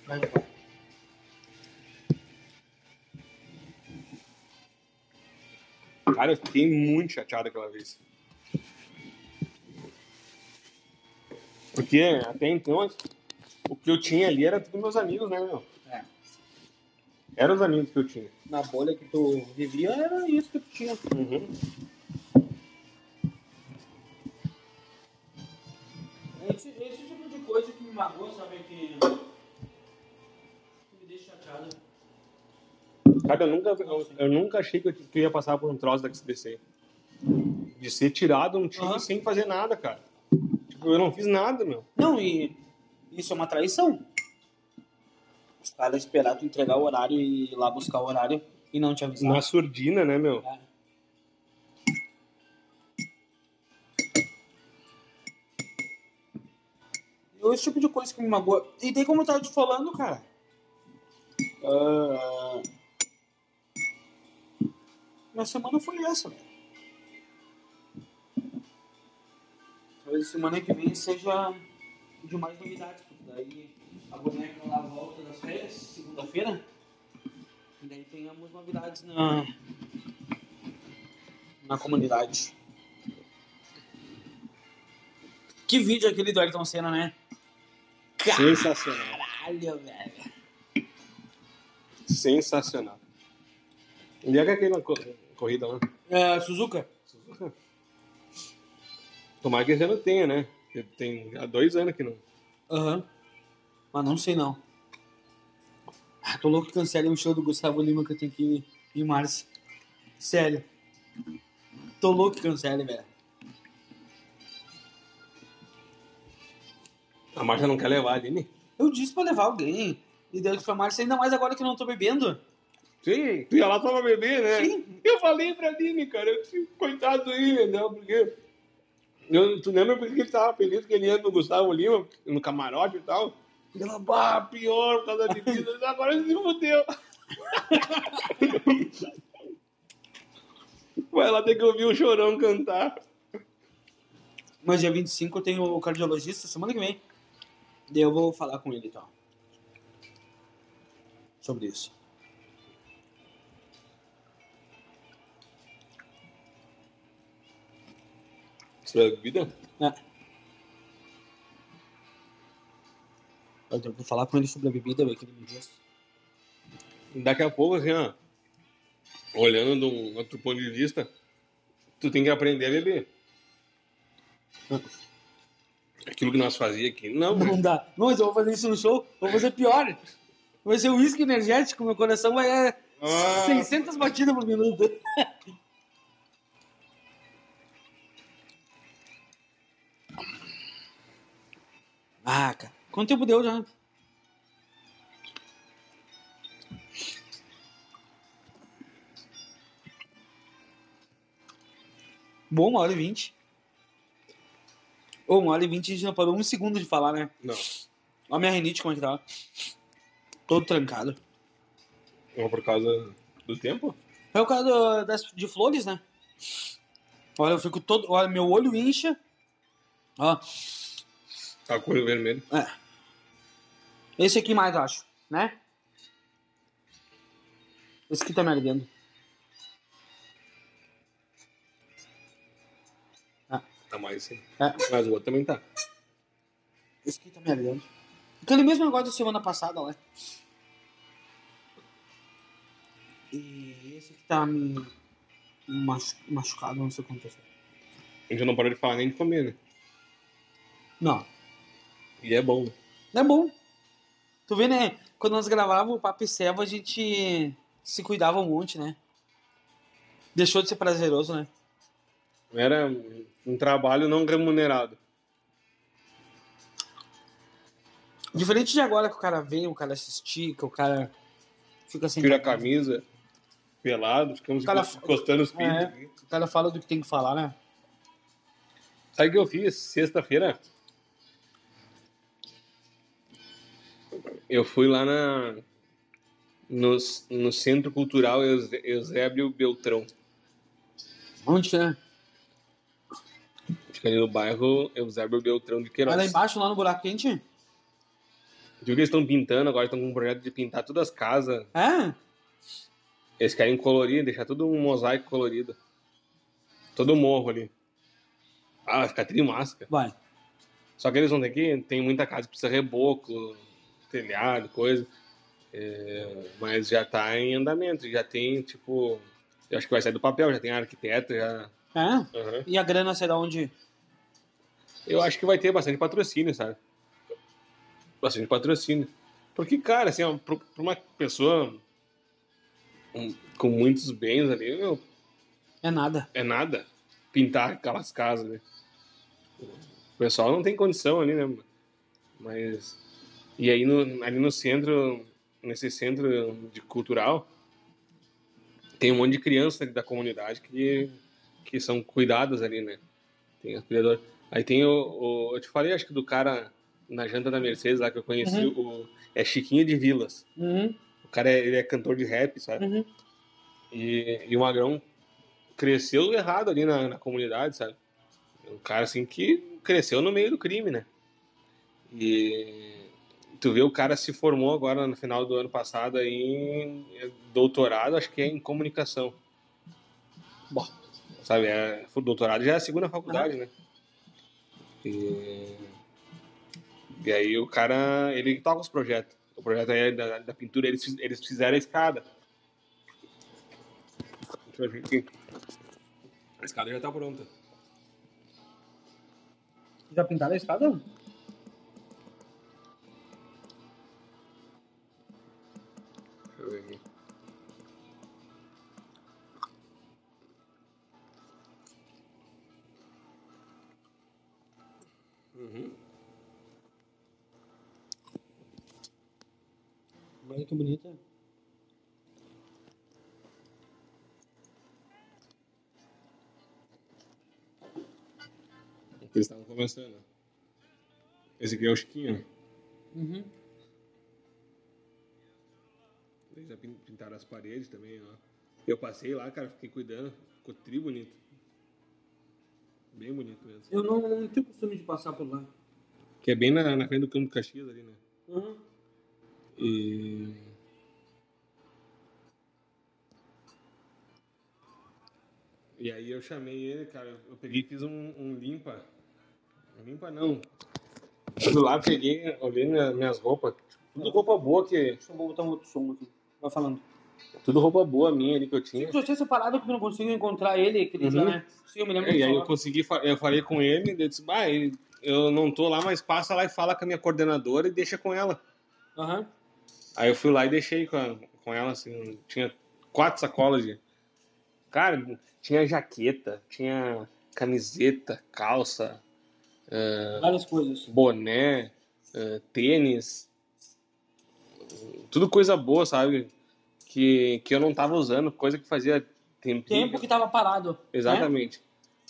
Vai, vai. Cara, eu fiquei muito chateado aquela vez. Porque até então, o que eu tinha ali era tudo meus amigos, né, meu? Eram os amigos que eu tinha. Na bolha que tu vivia, era isso que tu tinha. Uhum. Esse, esse tipo de coisa que me magoa, sabe? Que, que me deixa chateado. Cara, eu nunca, eu, eu nunca achei que eu, que eu ia passar por um troço da XBC. De ser tirado um time Aham. sem fazer nada, cara. Tipo, eu não fiz nada, meu. Não, e isso é uma traição. Os caras esperar tu entregar o horário e ir lá buscar o horário e não te avisar. Na surdina, né, meu? É. Esse tipo de coisa que me magoa. E tem como eu tava te falando, cara. Ah, Minha semana foi essa, velho. Talvez semana que vem seja de mais novidades, porque daí a boneca lá volta das férias, segunda-feira. E daí tenhamos novidades na, na comunidade. Que vídeo é aquele do Ayrton Senna, né? Sensacional. Caralho, velho. Sensacional. Onde é que é aquela co- corrida lá? É, Suzuka? Tomara que esse ano tenha, né? Tem há dois anos que não. Aham. Mas não sei não. Ah, tô louco que cancele um show do Gustavo Lima que eu tenho que ir em março. Sério. Tô louco que cancele, velho. A Marcia não quer levar a Aline? Eu disse pra levar alguém. E Deus pra Márcia, ainda mais agora que eu não tô bebendo. Sim, tu ia lá só pra beber, né? Sim. Eu falei pra Aline, cara, eu disse, coitado do William, né? Porque. Eu, tu lembra porque ele tava feliz que ele ia no Gustavo Lima, no camarote e tal? Ela, bah, pior por causa da bebida, agora ele se fudeu. Vai lá ter que ouvir o chorão cantar. Mas dia 25 eu tenho o cardiologista semana que vem. Daí eu vou falar com ele então. Sobre isso. Sobre a bebida? Eu que falar com ele sobre a bebida, que ele me diz. Daqui a pouco, assim, ó. Olhando de um outro ponto de vista, tu tem que aprender a beber. Aquilo que nós fazíamos aqui. Não, Não dá. Não, mas eu vou fazer isso no show, vou fazer pior. Vai ser uísque energético, meu coração vai é Ah. 600 batidas por minuto. *laughs* Ah, cara. Quanto tempo deu já? Bom, uma hora e vinte. Ô, uma hora e vinte a gente não parou um segundo de falar, né? Não. Olha a minha rinite como é que tá. Todo trancado. Não por causa do tempo? É caso do- das, de flores, né? Olha, eu fico todo. Olha, meu olho incha. Ó, Tá com o olho vermelho. Esse aqui mais, eu acho, né? Esse aqui tá me ardendo. Tá mais sim. É, Mas o outro também tá. esse aqui tá me ardendo. Aquele mesmo negócio da semana passada, lá. E esse aqui tá me machu- machucado, não sei o que aconteceu. A gente não parou de falar nem de comer, né? Não, E é bom. É bom. Tu vê, né? Quando nós gravávamos o Papo e Servo, a gente se cuidava um monte, né? Deixou de ser prazeroso, né? Era um trabalho não remunerado. Diferente de agora que o cara vem, o cara se estica, o cara fica sem Tira a camisa. pelado, ficamos O cara- encostando os pintos. É. O cara fala do que tem que falar, né? Sabe o que eu fiz sexta-feira? Eu fui lá na no, no Centro Cultural Eusébio Beltrão. Onde é? Fica ali no bairro Eusébio Beltrão de Queiroz. Vai lá embaixo, lá no buraco quente? Viu que eles estão pintando agora, estão com um projeto de pintar todas as casas. É? Eles querem colorir, deixar tudo um mosaico colorido. Todo o morro ali. Ah, vai ficar tri máscara. Vai. Só que eles vão ter que. Tem muita casa que precisa reboco, telhado, coisa. É, mas já tá em andamento. Já tem, tipo. Eu acho que vai sair do papel, já tem arquiteto, já. É? Aham. E a grana será onde? Eu acho que vai ter bastante patrocínio, sabe? Bastante patrocínio. Porque, cara, assim, pra uma pessoa com muitos bens ali, meu, É nada. é nada pintar aquelas casas, né? O pessoal não tem condição ali, né? Mas. E aí no, ali no centro, nesse centro de cultural, tem um monte de crianças da comunidade que, que são cuidadas ali, né? Tem as cuidadoras. Aí tem o, o- Eu te falei, acho que do cara na janta da Mercedes lá que eu conheci, o, é Chiquinho de Vilas. Uhum, O cara é, ele é cantor de rap, sabe? uhum. E, e o Magrão cresceu errado ali na, na comunidade, sabe? Um cara assim que cresceu no meio do crime, né? E tu vê o cara se formou agora no final do ano passado aí em doutorado, acho que é em comunicação. Bom. Sabe, é, o doutorado já é a segunda faculdade, né? E, e aí o cara, ele toca os projetos. O projeto aí é da, da pintura, eles, eles fizeram a escada. Deixa eu ver aqui. A escada já tá pronta. Já pintaram a escada? Que bonita. Eles estavam começando. Esse aqui é o Chiquinho. Uhum. Eles já pin- pintaram as paredes também, ó. Eu passei lá, cara, fiquei cuidando. Ficou tri bonito. Bem bonito mesmo. Eu não, não tenho costume de passar por lá. Que é bem na, na frente do campo do Caxias ali, né? Uhum. E. E aí eu chamei ele, cara, eu peguei e fiz um, um limpa. Limpa não. Fui lá, peguei, olhei minha- minhas roupas. Tudo roupa boa que. Deixa eu botar um outro som aqui. Vai falando. Tudo roupa boa minha ali que eu tinha. Eu tinha separado porque eu não consigo encontrar ele, aquele Uhum. dia, né? Sim, eu me lembro É, e aí eu consegui, eu falei com ele, ele disse, bah, eu não tô lá, mas passa lá e fala com a minha coordenadora e deixa com ela. Aham. Aí eu fui lá e deixei com, a- com ela, assim, tinha quatro sacolas de. Cara, tinha jaqueta, tinha camiseta, calça, Várias coisas. boné, eh, tênis, tudo coisa boa, sabe? Que, que eu não tava usando, coisa que fazia tempo. Tempo que tava parado. né? Exatamente.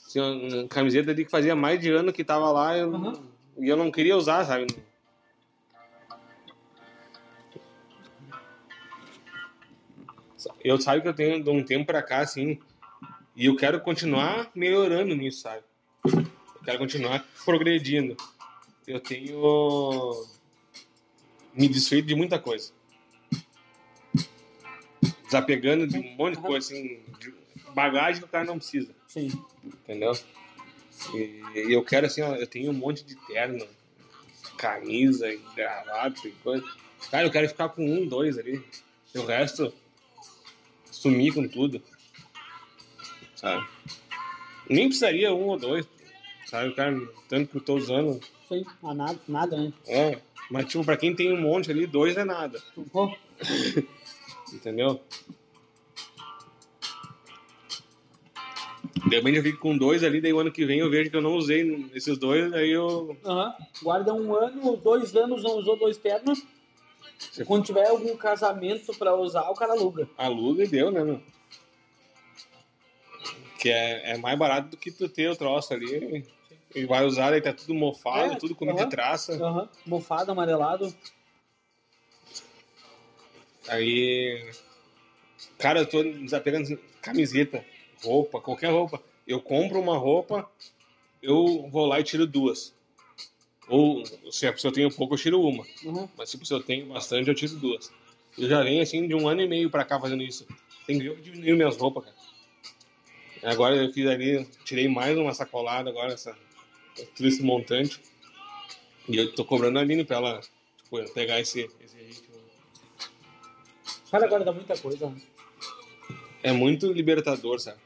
Tinha uma camiseta ali que fazia mais de ano que tava lá eu- Uhum. e eu não queria usar, sabe? Eu sabe que eu tenho de um tempo pra cá, assim, e eu quero continuar melhorando nisso, sabe? Eu quero continuar progredindo. Eu tenho me desfeito de muita coisa. Desapegando de um monte de coisa, assim, de bagagem que o cara não precisa Sim. entendeu? E, e eu quero assim, ó, eu tenho um monte de terno, camisa, gravata e coisa. Cara, eu quero ficar com um, dois ali. E o resto, sumir com tudo. Sabe? Nem precisaria um ou dois, sabe? Cara, tanto que eu tô usando. Ah, nada, nada, né? É, mas tipo, pra quem tem um monte ali, dois é nada, *laughs* entendeu? De repente eu fico com dois ali, daí o ano que vem eu vejo que eu não usei esses dois, aí eu Aham. Guarda um ano, dois anos, não usou dois ternos. Você- Quando tiver algum casamento pra usar, o cara aluga. aluga e deu, né, meu? Que é, é mais barato do que tu ter o troço ali. E vai usar, aí tá tudo mofado, É, tudo com de aham. traça. Aham. Mofado, amarelado. Aí. Cara, eu tô desapegando camiseta, roupa, qualquer roupa. Eu compro uma roupa, eu vou lá e tiro duas. Ou se a pessoa tem pouco, eu tiro uma. Uhum. Mas tipo, se eu tenho bastante, eu tiro duas. Eu já venho assim de um ano e meio pra cá fazendo isso. Tem que ver que diminuiu minhas roupas, cara. Agora eu fiz ali, tirei mais uma sacolada agora, essa, esse montante. E eu tô cobrando a Aline pra ela tipo, pegar esse, esse ritmo. Cara, agora dá muita coisa. né? É muito libertador, sabe?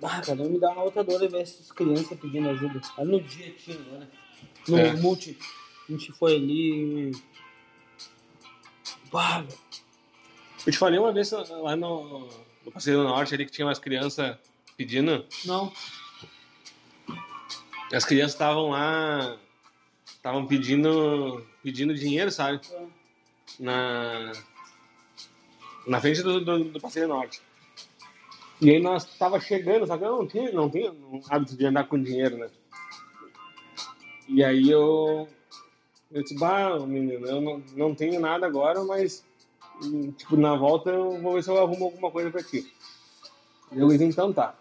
Ah, cara, me dá uma outra dor ver essas crianças pedindo ajuda. Aí no dia tinha, né? No É. multi, a gente foi ali. Bah. Eu te falei uma vez lá no, no Passeio do Norte ali que tinha umas crianças pedindo. não. As crianças estavam lá, estavam pedindo, pedindo dinheiro, sabe? Na, na frente do, do, do Passeio do Norte. E aí nós tava chegando, que eu não tinha, não tinha um hábito de andar com dinheiro, né? E aí eu, eu disse, bah, menino, eu não, não tenho nada agora, mas tipo, na volta eu vou ver se eu arrumo alguma coisa pra ti. E eu disse, então tá.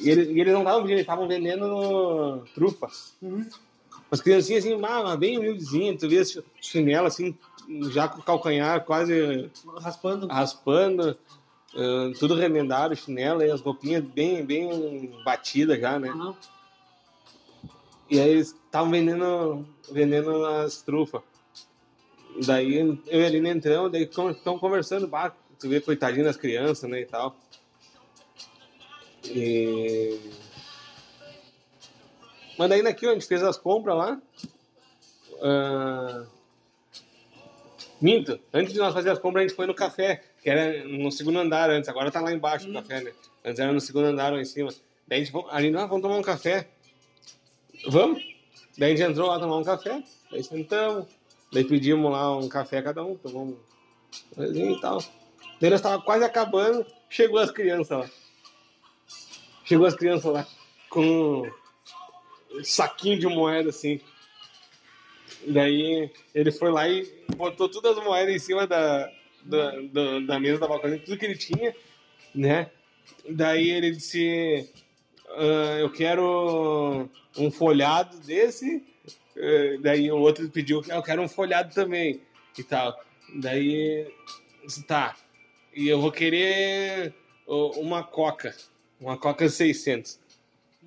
E eles, e eles não estavam eles estavam vendendo trufa. Uhum. As criancinhas assim, ah, bem humildezinhas, tu vê esse chinelo assim, já com o calcanhar quase Raspando. raspando, eh, tudo remendado, chinelo, e as roupinhas bem, bem batidas já, né? Não. E aí eles estavam vendendo, vendendo as trufas. Daí eu e a Aline entramos, daí estão conversando, bah, tu vê coitadinho das crianças, né, e tal. E... Mas daí daqui a gente fez as compras lá. Ah, Minto, antes de nós fazer as compras, a gente foi no café, que era no segundo andar antes, agora tá lá embaixo o Hum. café, né? Antes era no segundo andar lá em cima. Daí a gente, ali, ah, vamos tomar um café. Vamos? Daí a gente entrou lá tomar um café, daí sentamos, daí pedimos lá um café cada um, tomamos um e tal. Daí nós tava quase acabando, chegou as crianças lá. Chegou as crianças lá com um saquinho de moeda assim. Daí ele foi lá e botou todas as moedas em cima da, da, da, da mesa da balcão, tudo que ele tinha, né? Daí ele disse: "Ah, Eu quero um folhado desse. Eh, daí o outro pediu: Eu quero um folhado também. E tal. Daí, tá. E eu vou querer uma coca. Uma coca 600.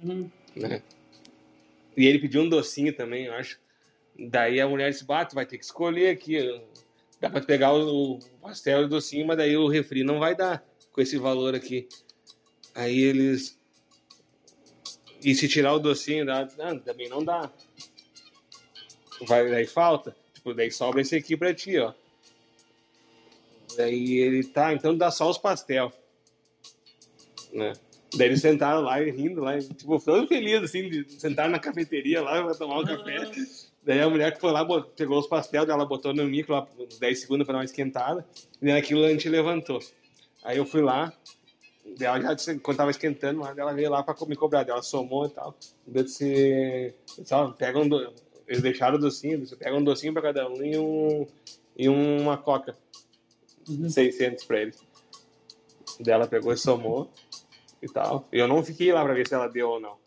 Uhum. né? E ele pediu um docinho também, eu acho. Daí a mulher disse, bah, tu vai ter que escolher aqui. Dá pra pegar o pastel e o docinho, mas daí o refri não vai dar com esse valor aqui. Aí eles... E se tirar o docinho, dá... não, também não dá. Vai, daí falta. Tipo, daí sobra esse aqui pra ti, ó. Daí ele, tá, então dá só os pastel. Né? Daí eles sentaram lá e rindo lá, e, tipo, ficando felizes, assim, de sentar na cafeteria lá pra tomar um café. Daí a mulher que foi lá, pegou os pastel, ela botou no micro lá, uns 10 segundos pra dar uma esquentada, e naquilo a gente levantou. Aí eu fui lá, ela já, quando tava esquentando, ela veio lá pra me cobrar, ela somou e tal. Daí eu disse, disse, ó, pega um do... Eles deixaram o docinho, disse, pega um docinho pra cada um e, um, e uma coca. Uhum. 600 pra eles. Daí ela pegou e somou e tal. Eu não fiquei lá pra ver se ela deu ou não.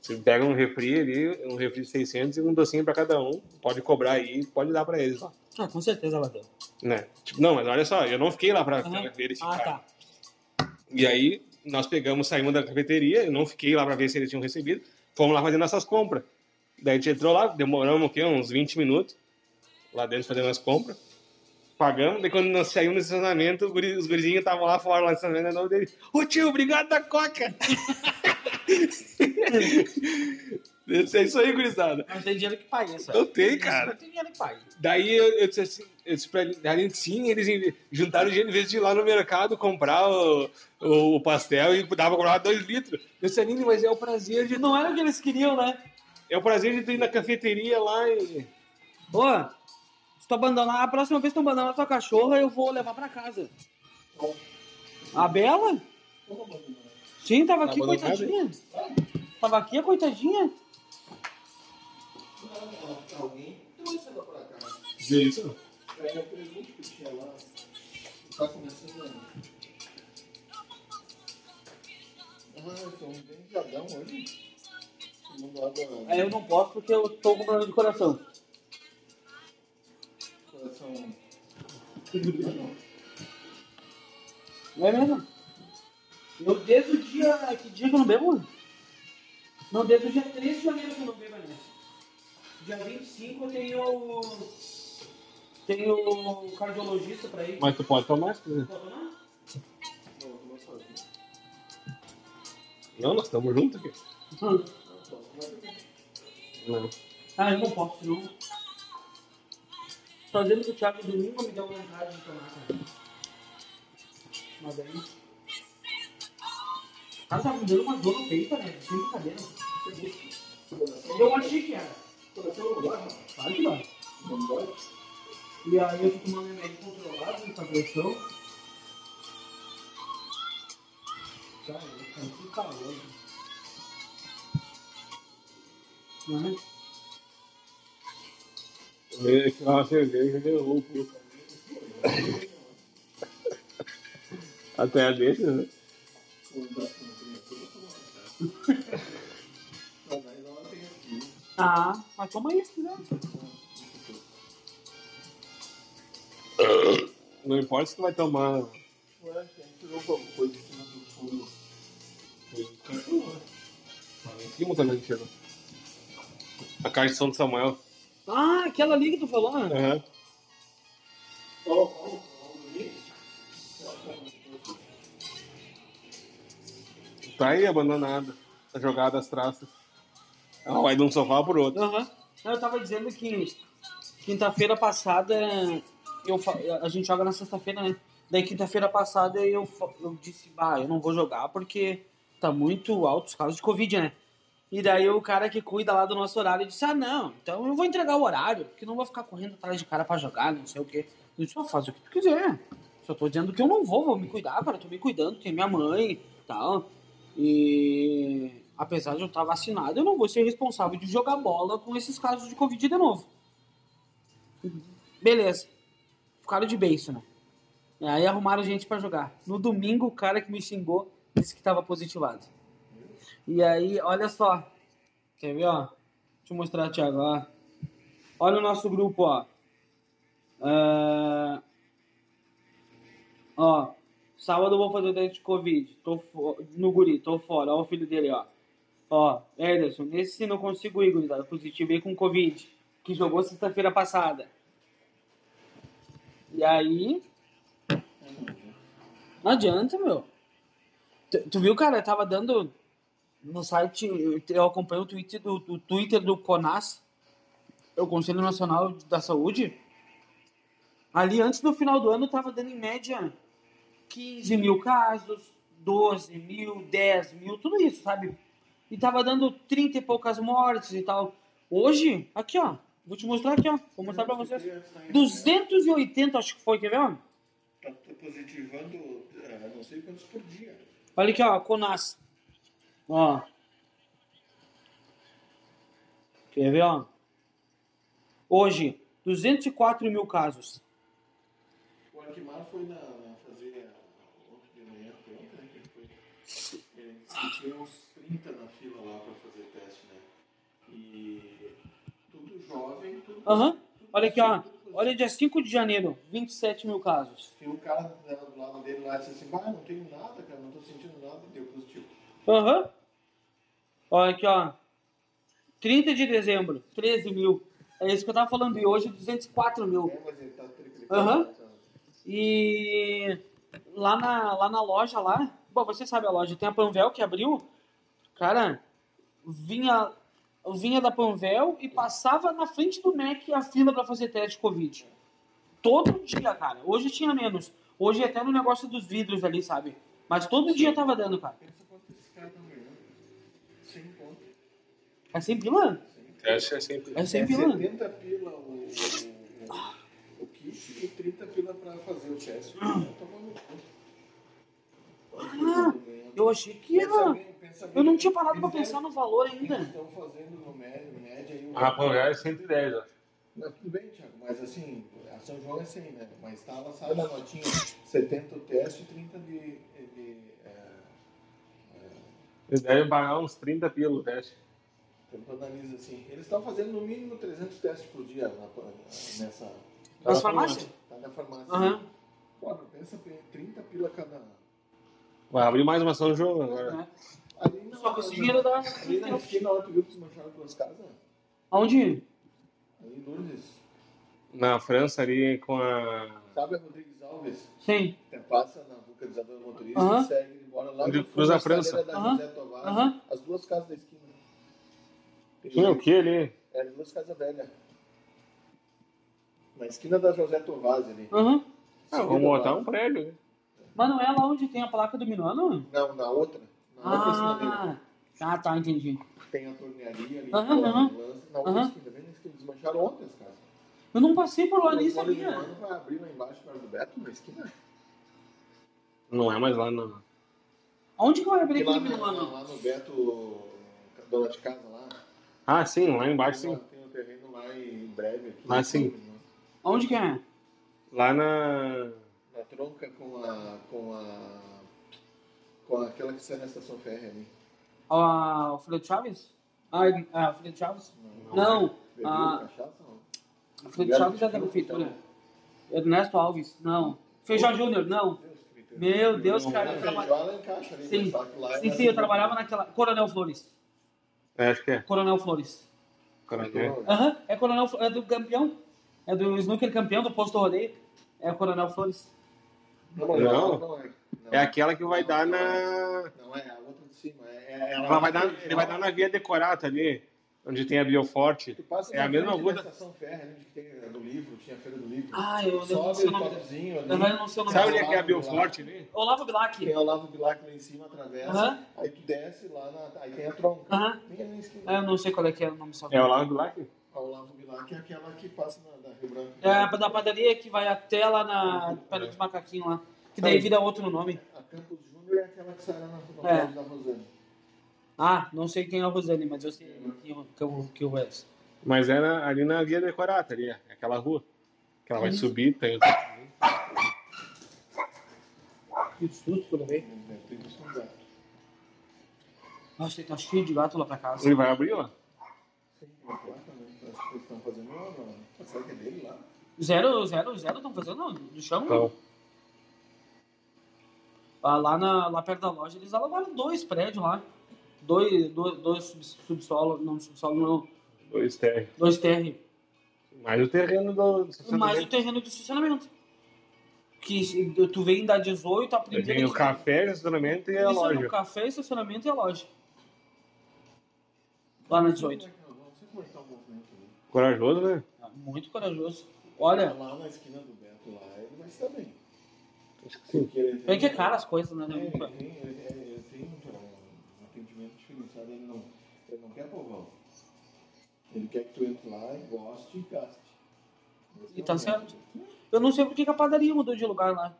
Você pega um refri ali, um refri de 600 e um docinho pra cada um. Pode cobrar aí, pode dar pra eles lá. Ah, com certeza ela deu. Né? Tipo, não, mas olha só, eu não fiquei lá pra, pra verificar. Ah, tá. E aí, nós pegamos, saímos da cafeteria, eu não fiquei lá pra ver se eles tinham recebido. Fomos lá fazendo nossas compras. Daí a gente entrou lá, demoramos o quê? Uns 20 minutos lá dentro fazendo as compras. Pagamos, daí quando nós saímos no estacionamento, os guri- os gurizinhos estavam lá fora, lá no estacionamento, o dele. Ô tio, obrigado da coca! *laughs* é isso aí, gurizada. Não tem dinheiro que pague isso. Eu tenho, cara. Não tem dinheiro que pague. Daí eu, eu disse assim, eu disse pra ele, sim, eles juntaram dinheiro em vez de ir lá no mercado comprar o, o, o pastel e dava pra comprar dois litros. Eu disse, Aline, mas é o prazer de. Não era o que eles queriam, né? É o prazer de tu ir na cafeteria lá e. Ô, se tu abandonar, a próxima vez que tu abandonar a tua cachorra, eu vou levar pra casa. A Bela? Sim, tava aqui, coitadinha. Tava aqui, a coitadinha. Alguém trouxe ela pra cá. Vê isso? Aí eu pergunto que tinha lá. Tá começando a. Ah, então bem viadão hoje. Aí eu não posso porque eu tô com problema de coração. Coração. Não é mesmo? Eu desde o dia. Que dia que eu não bebo? Não, desde o dia 3 de janeiro que eu não bebo, né? Dia 25 eu tenho. Tenho o cardiologista pra ir. Mas tu pode tomar, se quiser. Pode tomar? Não, sozinho. Não, nós estamos juntos aqui. Hum. Não. Ah, eu não posso, não. Só dizendo que o Thiago domingo me deu vontade de tomar, cara. Mas aí. Cara, tava me dando uma dor no peito, né? Sem brincadeira. Eu achei que era. Claro que dói. E aí eu tô tomando remédio controlado pra pressão. Cara, eu tô com calor. Não é? Ia tirar uma cerveja e derrubou o cu. Até a deixa, né? Ah, mas toma isso, né? Não importa se tu vai tomar. Ué, tirou alguma coisa em cima do fundo? Lá em cima também chegou. A caixa de São Samuel. Ah, aquela ali que tu falou, né? Aham. Qual, Tá aí abandonada. Tá jogada as traças. Ela vai de um sofá pro outro. Aham. Eu tava dizendo que quinta-feira passada eu, a gente joga na sexta-feira, né? Daí quinta-feira passada eu, eu disse, bah, eu não vou jogar porque tá muito alto os casos de Covid, né? E daí o cara que cuida lá do nosso horário disse, ah, não, então eu vou entregar o horário, porque não vou ficar correndo atrás de cara pra jogar, não sei o quê. Eu disse, faz o que tu quiser. Só tô dizendo que eu não vou, vou me cuidar, cara, tô me cuidando, tem minha mãe tal. E apesar de eu estar vacinado, eu não vou ser responsável de jogar bola com esses casos de Covid de novo. Beleza. Ficaram de beiço, né? E aí arrumaram gente pra jogar. No domingo, o cara que me xingou disse que tava positivado. E aí, olha só. Quer ver, ó? Deixa eu mostrar, Thiago, ó. Olha o nosso grupo, ó. É, Ó, Sábado eu vou fazer o teste de Covid. Tô no guri, tô fora. Ó o filho dele, ó. Ó, Ederson, nesse não consigo ir, gurizada. Positivo aí com Covid. Que jogou sexta-feira passada. E aí, não adianta, meu. Tu, tu viu, cara? Eu tava dando no site, eu- acompanho o Twitter do, do Twitter do CONAS, o Conselho Nacional da Saúde. Ali, antes do final do ano, tava dando em média 15 mil casos, 12 mil, 10 mil, tudo isso, sabe? E tava dando 30 e poucas mortes e tal. Hoje, aqui, ó. Vou te mostrar aqui, ó. Vou mostrar pra vocês. 280, acho que foi, quer ver? ó? Tá tá positivando é, não sei quantos por dia. Olha aqui, ó, Conas. Ó. Quer ver, ó? Hoje, 204 mil casos. O Arquimar foi na, na fazer ontem de manhã, foi ontem, né? que ele foi. Ele disse que tinha uns 30 na fila lá para fazer teste, né? E tudo jovem, tudo. Aham. tudo Olha aqui, ó. Olha, dia 5 de janeiro, 27 mil casos. Tem um cara do lado dele lá e disse assim: Ah, não tenho nada, cara, não tô sentindo nada, deu positivo. Aham. Olha aqui, ó. 30 de dezembro, 13 mil. É isso que eu tava falando. E hoje, 204 mil. É, mas ele tá triclicando. Aham. tá? E lá na, lá na loja lá, bom, você sabe a loja, tem a Panvel que abriu, cara, vinha, vinha da Panvel e passava na frente do Mac a fila para fazer teste de Covid. Todo dia, cara. Hoje tinha menos. Hoje é até no negócio dos vidros ali, sabe? Mas todo dia tava dando, cara. Pensa quanto ganhando. 100 pontos. É sem pila? É sempre. É sem é pila. 70 pila o, kit e 30 pila pra fazer o teste. Ah. Tá maluco. Eu achei que era... Eu não tinha parado pra Eles pensar no valor Eles ainda. estão fazendo no média, em média aí. um- A Panvel é 110, ó. Não, tudo bem, Thiago, mas assim, a São João é 100, né? Mas tá lá, sabe a notinha, 70 o teste e 30 de... de é, Eles devem pagar uns 30 pila o teste. Então, analisa assim, eles estão fazendo no mínimo 300 testes por dia na, nessa... Nas Tá farmácias? Tá na farmácia. Aham. Porra, pensa bem, 30 pila cada... Vai abrir mais uma São João agora. Né? Ali na, Só que esse dinheiro dá... ali na esquina, lá tu viu que desmancharam duas casas? Aonde? Ali em Lourdes. Na França ali com a. Sabe a Rodrigues Alves? Sim. Tem, passa na boca do Motorista Aham. e segue embora lá Onde cruza a da França. da Aham. José Tovar, Aham. as duas casas da esquina. Tinha o que ali? É, duas casas velhas. Na esquina da José Tomás ali. Aham. Ah, vamos botar um prédio. né? Mas não é lá onde tem a placa do Minuano? Não, na outra. Na outra esquina dele. Ah, ah, tá, entendi. Tem a tornearia ali. Aham, aham. ambulância. Na outra Aham. esquina, bem na esquina. Desmancharam ontem as casas. Eu não passei por lá, nem O Fone de sabia. Mano vai abrir lá embaixo perto do Beto, na esquina. Não é mais lá no. Onde que vai abrir aquele no- Minuano? lá no Beto, dona de casa lá. Ah, sim, lá embaixo sim. tem um terreno lá em breve. Aqui, Ah, sim. Onde que é? Lá na. Na tronca com a. com a. com aquela que sai na estação férrea ali. Ah, o Alfredo Chaves? Ah, ele- ah, Alfredo Chaves? Não, Bebeu ah, cachaça? Não. Alfredo Chaves é da prefeitura. Ernesto Alves? Não. Feijão Júnior? Não. Deus, que Meu Deus, Não, cara. Eu traba- feijoada ela encaixa ali, Sim. mas só que lá é Sim, mais- sim, eu trabalhava naquela. Coronel Flores. É, acho que é. Coronel Flores. Coronel. Aham, é Coronel é do campeão. É do snooker campeão do posto rodeio. É o Coronel Flores. Não, não, Não. não é. Não É aquela que vai dar na. Não é, a outra de cima. É, é, Ela vai dar, ele vai dar na via decorata ali, onde tem a Bioforte. Tu passa É na a mesma rua da estação férrea, ali onde tem a do livro, tinha a feira do livro. Ah, eu não Sobe sei o o nome ali. Eu não sei o nome Sabe onde é que é a Bioforte ali? Olavo Bilac. Tem o Olavo Bilac lá em cima, atravessa. Aham. Aí tu desce lá, na, aí tem a tronca. Ali na esquina. Ah, Eu não sei qual é que é o nome só. É o Lago do Lac? A Olavo Bilac é aquela que passa na, na Rio Branco. É a da padaria que vai até lá na. perto dos macaquinhos lá. Que daí vira outro nome. A Campos Júnior é aquela que sai lá na, É. Da Rosane. Ah, não sei quem é a Rosane, mas eu sei que, que, que eu é. Mas é na- ali na via decorata ali, é aquela rua. Que ela vai subir, tem. Que susto que eu levei. Nossa, tá cheio de gato lá pra casa. Ele vai abrir lá. Sim, uma placa, né? Acho que eles estão fazendo uma. uma- Será que é dele lá? Zero, zero, zero estão fazendo no chão? Então, Ah, Lá, na, lá perto da loja, eles alugaram dois prédios lá. Dois, dois, dois sub- subsolo, não subsolo, não. Dois TR. Dois TR. Mais o terreno do. do Mais o terreno do estacionamento. Que tu vem da 18, a primeira. Tem o café, o estacionamento e a loja. no café, estacionamento e a loja. Lá na 18. Corajoso, né? Ah, Muito corajoso. Olha, Lá na esquina do Beto, lá, ele vai estar bem. Acho que sim. Ele é que é caro as coisas, né? É, ele tem, ele, é- ele tem um, atendimento diferenciado, ele não, ele não quer povão. Ele quer que tu entre lá e goste e gaste. Esse E é tá o certo. ponto. Eu não sei porque que a padaria mudou de lugar lá.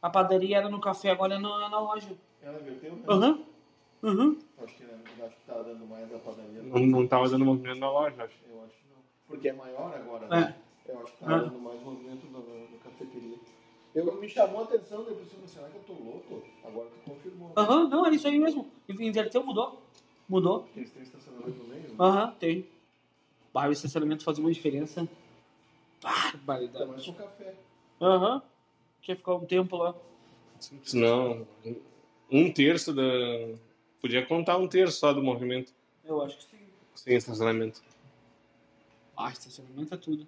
A padaria era no café, agora é na, na loja. Ela inverteu, né? Aham. Uhum. Acho que, acho que tá dando mais a padaria. Não, não tava dando movimento na loja, acho. Eu acho. Porque é maior agora, É. né? Eu acho que tá Ah. dando mais movimento na, na, cafeteria. Eu, me chamou a atenção, depois eu pensei, será que eu tô louco? Agora tu confirmou. Aham, não, é isso aí mesmo. Inverteu, mudou. Mudou. Porque eles têm estacionamento no meio. né? Aham, tem. Bah, o estacionamento fazia uma diferença. Ainda Barbaridade. mais com café. Aham. Quer ficar um tempo lá. Não. Um terço da. Podia contar um terço só do movimento Eu acho que sim. sem estacionamento. Ah, estacionamento é tudo.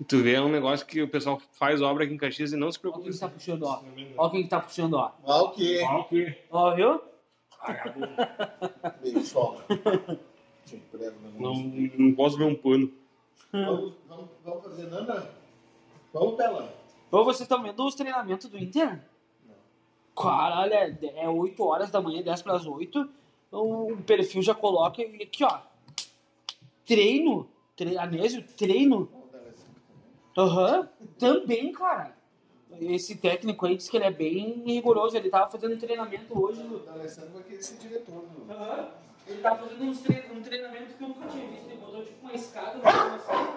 E tu vê, é um negócio que o pessoal faz obra aqui em Caxias e não se Olha preocupa. quem que tá puxando, ó. Olha quem que tá puxando, ó. Ah, o quê? Qual que? Ó, viu? Meio sol. Te emprego na Não, não posso ver um pano. Vamos, vamos, vamos fazer nada? Vamos, Bela. Ô, vocês estão vendo os treinamentos do Inter? Caralho, é, é 8 horas da manhã, 10 para as 8. O perfil já coloca e aqui, ó. Treino. Tre Anésio, treino. Dar essa também. Aham, também, cara. Esse técnico aí disse que ele é bem rigoroso. Ele tava fazendo treinamento hoje. O D'Alessandro vai querer ser diretor. Aham. Ele tava fazendo uns tre- um treinamento que eu nunca tinha visto. Ele botou tipo uma escada no chão, assim.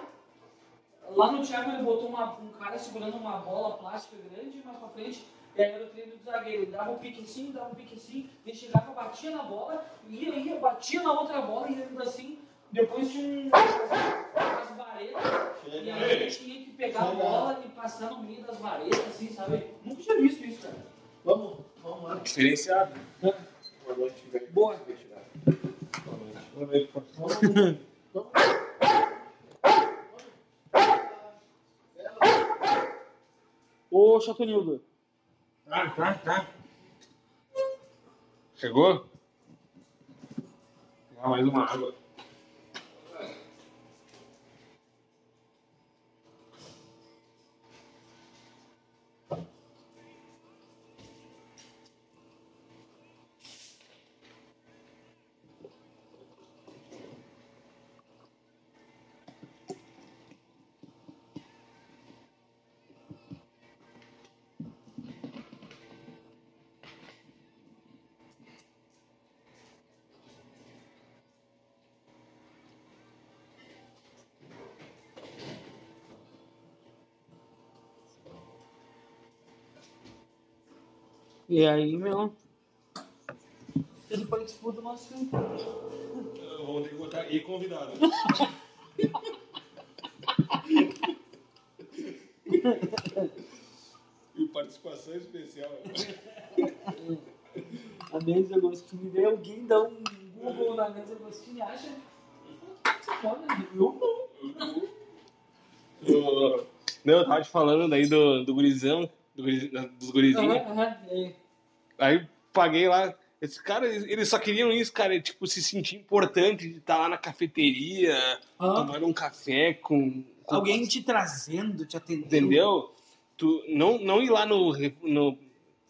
Lá no Thiago ele botou uma- um cara segurando uma bola plástica grande mais pra frente. E aí era o treino do zagueiro. Ele dava um pique assim, dava um pique assim. Ele chegava, batia na bola, ia, ia, batia na outra bola e indo assim. Depois tinha um, umas varetas. E aí ele tinha que pegar a bola e passar no meio das varetas, assim, sabe? Nunca tinha visto isso, cara. Vamos, vamos lá. Diferenciado. Boa noite, velho. Boa. Boa noite. Vamos. Vamos. Ô, Chatonildo. Tá, tá, tá. Chegou? Ah, mais uma água. E aí, meu. Ele participou do nosso. Vamos ter que botar e convidado. e participação especial. A Nancy Agostini vê alguém dar um Google na Nancy Agostini e acha. Você pode, eu não. Eu- Não, eu tava te falando daí do, do gurizão, do guri- dos gurizinhos. Aham, é. Aí paguei lá. Esse cara, eles só queriam isso, cara, tipo, se sentir importante de estar lá na cafeteria, tomando um café com. com Alguém te trazendo, te atendendo. Entendeu? Tu não, não ir lá no, no.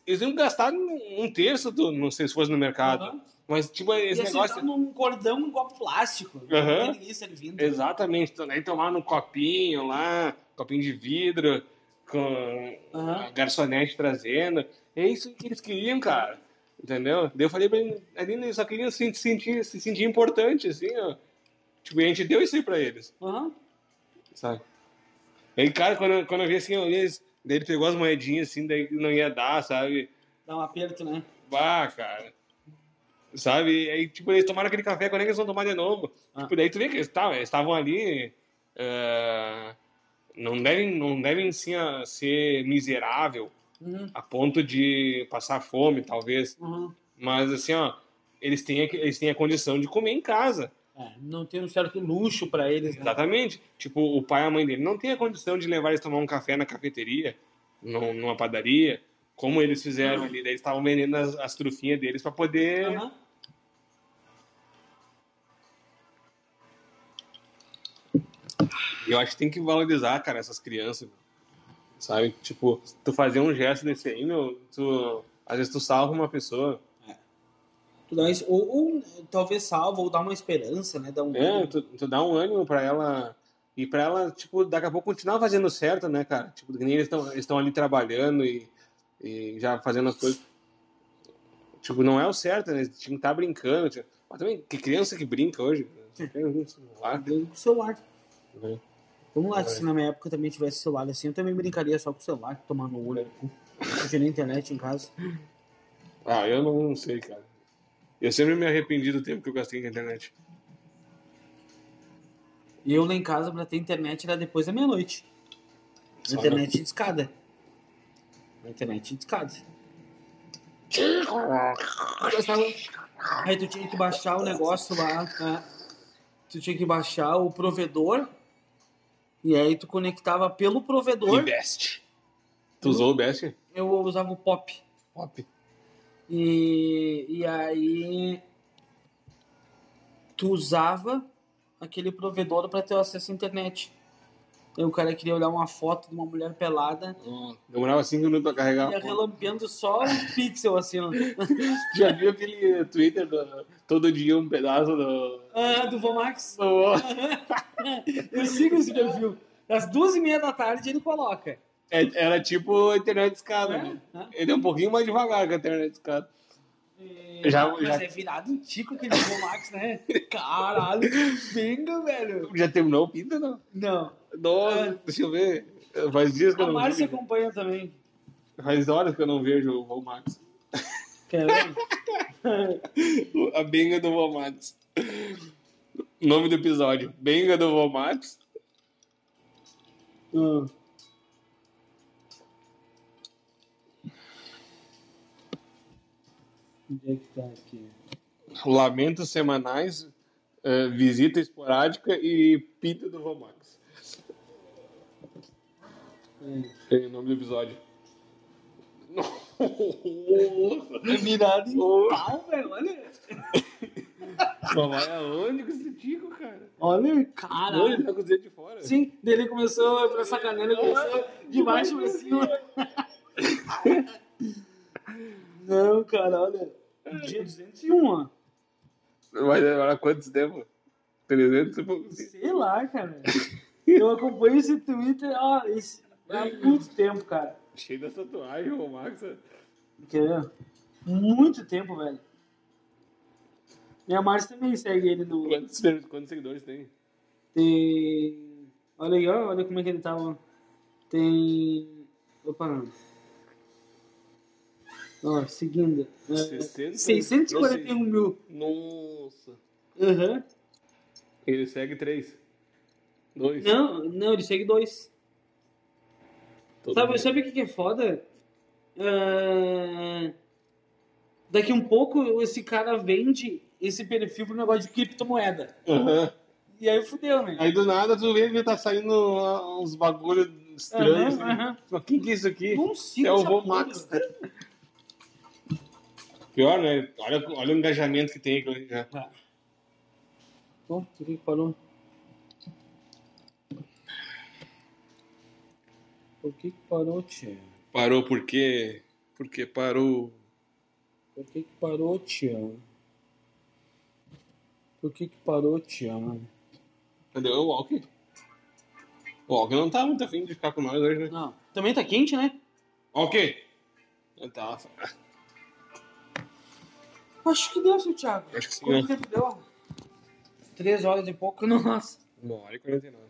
Eles iam gastar um um terço do. Não sei se fosse no mercado. Aham. Mas, tipo, esse e negócio. tá num cordão em copo plástico. Aham. Não tem ninguém servindo. Exatamente. Então, Aí tomar num copinho lá, copinho de vidro, com Aham. a garçonete trazendo. É isso que eles queriam, cara. Entendeu? Daí eu falei pra ele, ali eles só queriam se sentir, se sentir importante, assim, ó. Tipo, e a gente deu isso aí pra eles, Aham. sabe? Aí, cara, quando, eu- quando eu vi assim, eu olhei, daí ele pegou as moedinhas assim, daí não ia dar, sabe? Dá um aperto, né? Bah, cara. Sabe? Aí, tipo, eles tomaram aquele café, quando é que eles vão tomar de novo? Ah. Tipo, daí tu vê que eles estavam, eles ali. eh, não devem, não devem sim, a- ser miserável Uhum, A ponto de passar fome, talvez. uhum. Mas assim, ó, eles têm, a- eles têm a condição de comer em casa. É, não tem um certo luxo pra eles, né? Exatamente. Tipo, o pai e a mãe dele não tem a condição de levar eles tomar um café na cafeteria, num- numa padaria, como eles fizeram ali. Daí eles estavam vendendo as, as trufinhas deles pra poder. Aham. E eu acho que tem que valorizar, cara, essas crianças. Sabe? Tipo, tu fazer um gesto desse aí, meu, tu. Às vezes tu salva uma pessoa. Tu dá esse- ou, ou talvez salva, ou dá uma esperança, né? Dá um É, tu, tu dá um ânimo pra ela. E pra ela, tipo, daqui a pouco continuar fazendo certo, né, cara? Tipo, que nem eles estão ali trabalhando e, e já fazendo as coisas. Tipo, não é o certo, né? Eles tinham que estar brincando. Tipo, mas também, que criança que brinca hoje? Celular. Brinca com o celular. né? Vamos lá, É. se na minha época também tivesse celular assim, eu também brincaria só com o celular, tomar no olho. Eu tinha nem internet em casa. Ah, eu não sei, cara. Eu sempre me arrependi do tempo que eu gastei com a internet. E eu lá em casa, pra ter internet, era depois da meia-noite. Só Internet de escada. Internet de escada. Aí tu tinha que baixar o negócio lá. né? Tu tinha que baixar o provedor. E aí tu conectava pelo E provedor. Best. Tu usou o Best? Eu usava o pop. Pop. E, e aí tu usava aquele provedor para ter acesso à internet. Aí o cara queria olhar uma foto de uma mulher pelada Demorava 5 minutos pra carregar. ia relampeando só um *laughs* pixel assim. Já viu aquele Twitter do todo dia um pedaço do. Ah, do Vomax. do- Eu sigo esse perfil. Às duas e meia da tarde ele coloca. É- Era tipo a internet escada. né? É, é. Ele é um pouquinho mais devagar que a internet escada. E- Já- Mas já- é virado um tico aquele Vomax, né? *laughs* Caralho, venga, velho. Já terminou o pinta, não? Não. Nossa, deixa eu ver. Faz dias que eu A não Márcia vejo. acompanha também. Faz horas que eu não vejo o ver? *laughs* A benga do Vomax. Nome do episódio: Benga do Vomax. Hum. Onde é que tá aqui? Lamentos semanais, eh, visita esporádica e pinta do Vomax. É. É o nome do episódio. É virado em Nossa. pau, velho. Olha. Mamãe, *laughs* aonde com esse tico, cara? Olha, Não, ele caralho. tá com os dedos de fora. Sim, dele começou pra sacanear, ele começou de baixo pra cima. Não, cara, olha. Dia 201, ó. Vai demorar quantos tempo? 300 e pouco. Sei lá, cara. Eu acompanho esse Twitter ó, esse- Há muito tempo, cara. Cheio da tatuagem, o Max. Que é? Muito tempo, velho. E a Márcia também segue ele no. Quantos, quantos seguidores tem? Tem. Olha aí, ó, olha como é que ele tá, ó. Tem. Opa, não. Ó, seguindo. 60... 641 Nossa. mil. Nossa. Aham. Uhum. Ele segue 3. 2. Não, não, ele segue dois Sabe, sabe o que, que é foda? Ah, Daqui um pouco esse cara vende esse perfil pro negócio de criptomoeda. Aham. E aí fudeu, né? Aí do nada tu vê que tá saindo uns bagulho estranhos. Aham, assim. aham. Mas quem que é isso aqui? É o Vomax. porra. Pior, né? Olha, olha o engajamento que tem aqui já. Bom, por que que parou? Por que que parou, tia? Parou por quê? Porque parou. Por que que parou, tia? Por que que parou, tia? Cadê o Walker? O Walker não tá muito afim de ficar com nós hoje, né? Não. Também tá quente, né? Ok. Tá. Acho que deu, seu Thiago. Acho que sim, Quanto né? tempo deu? Três horas e pouco, *laughs* nossa. Uma hora e quarenta e nove.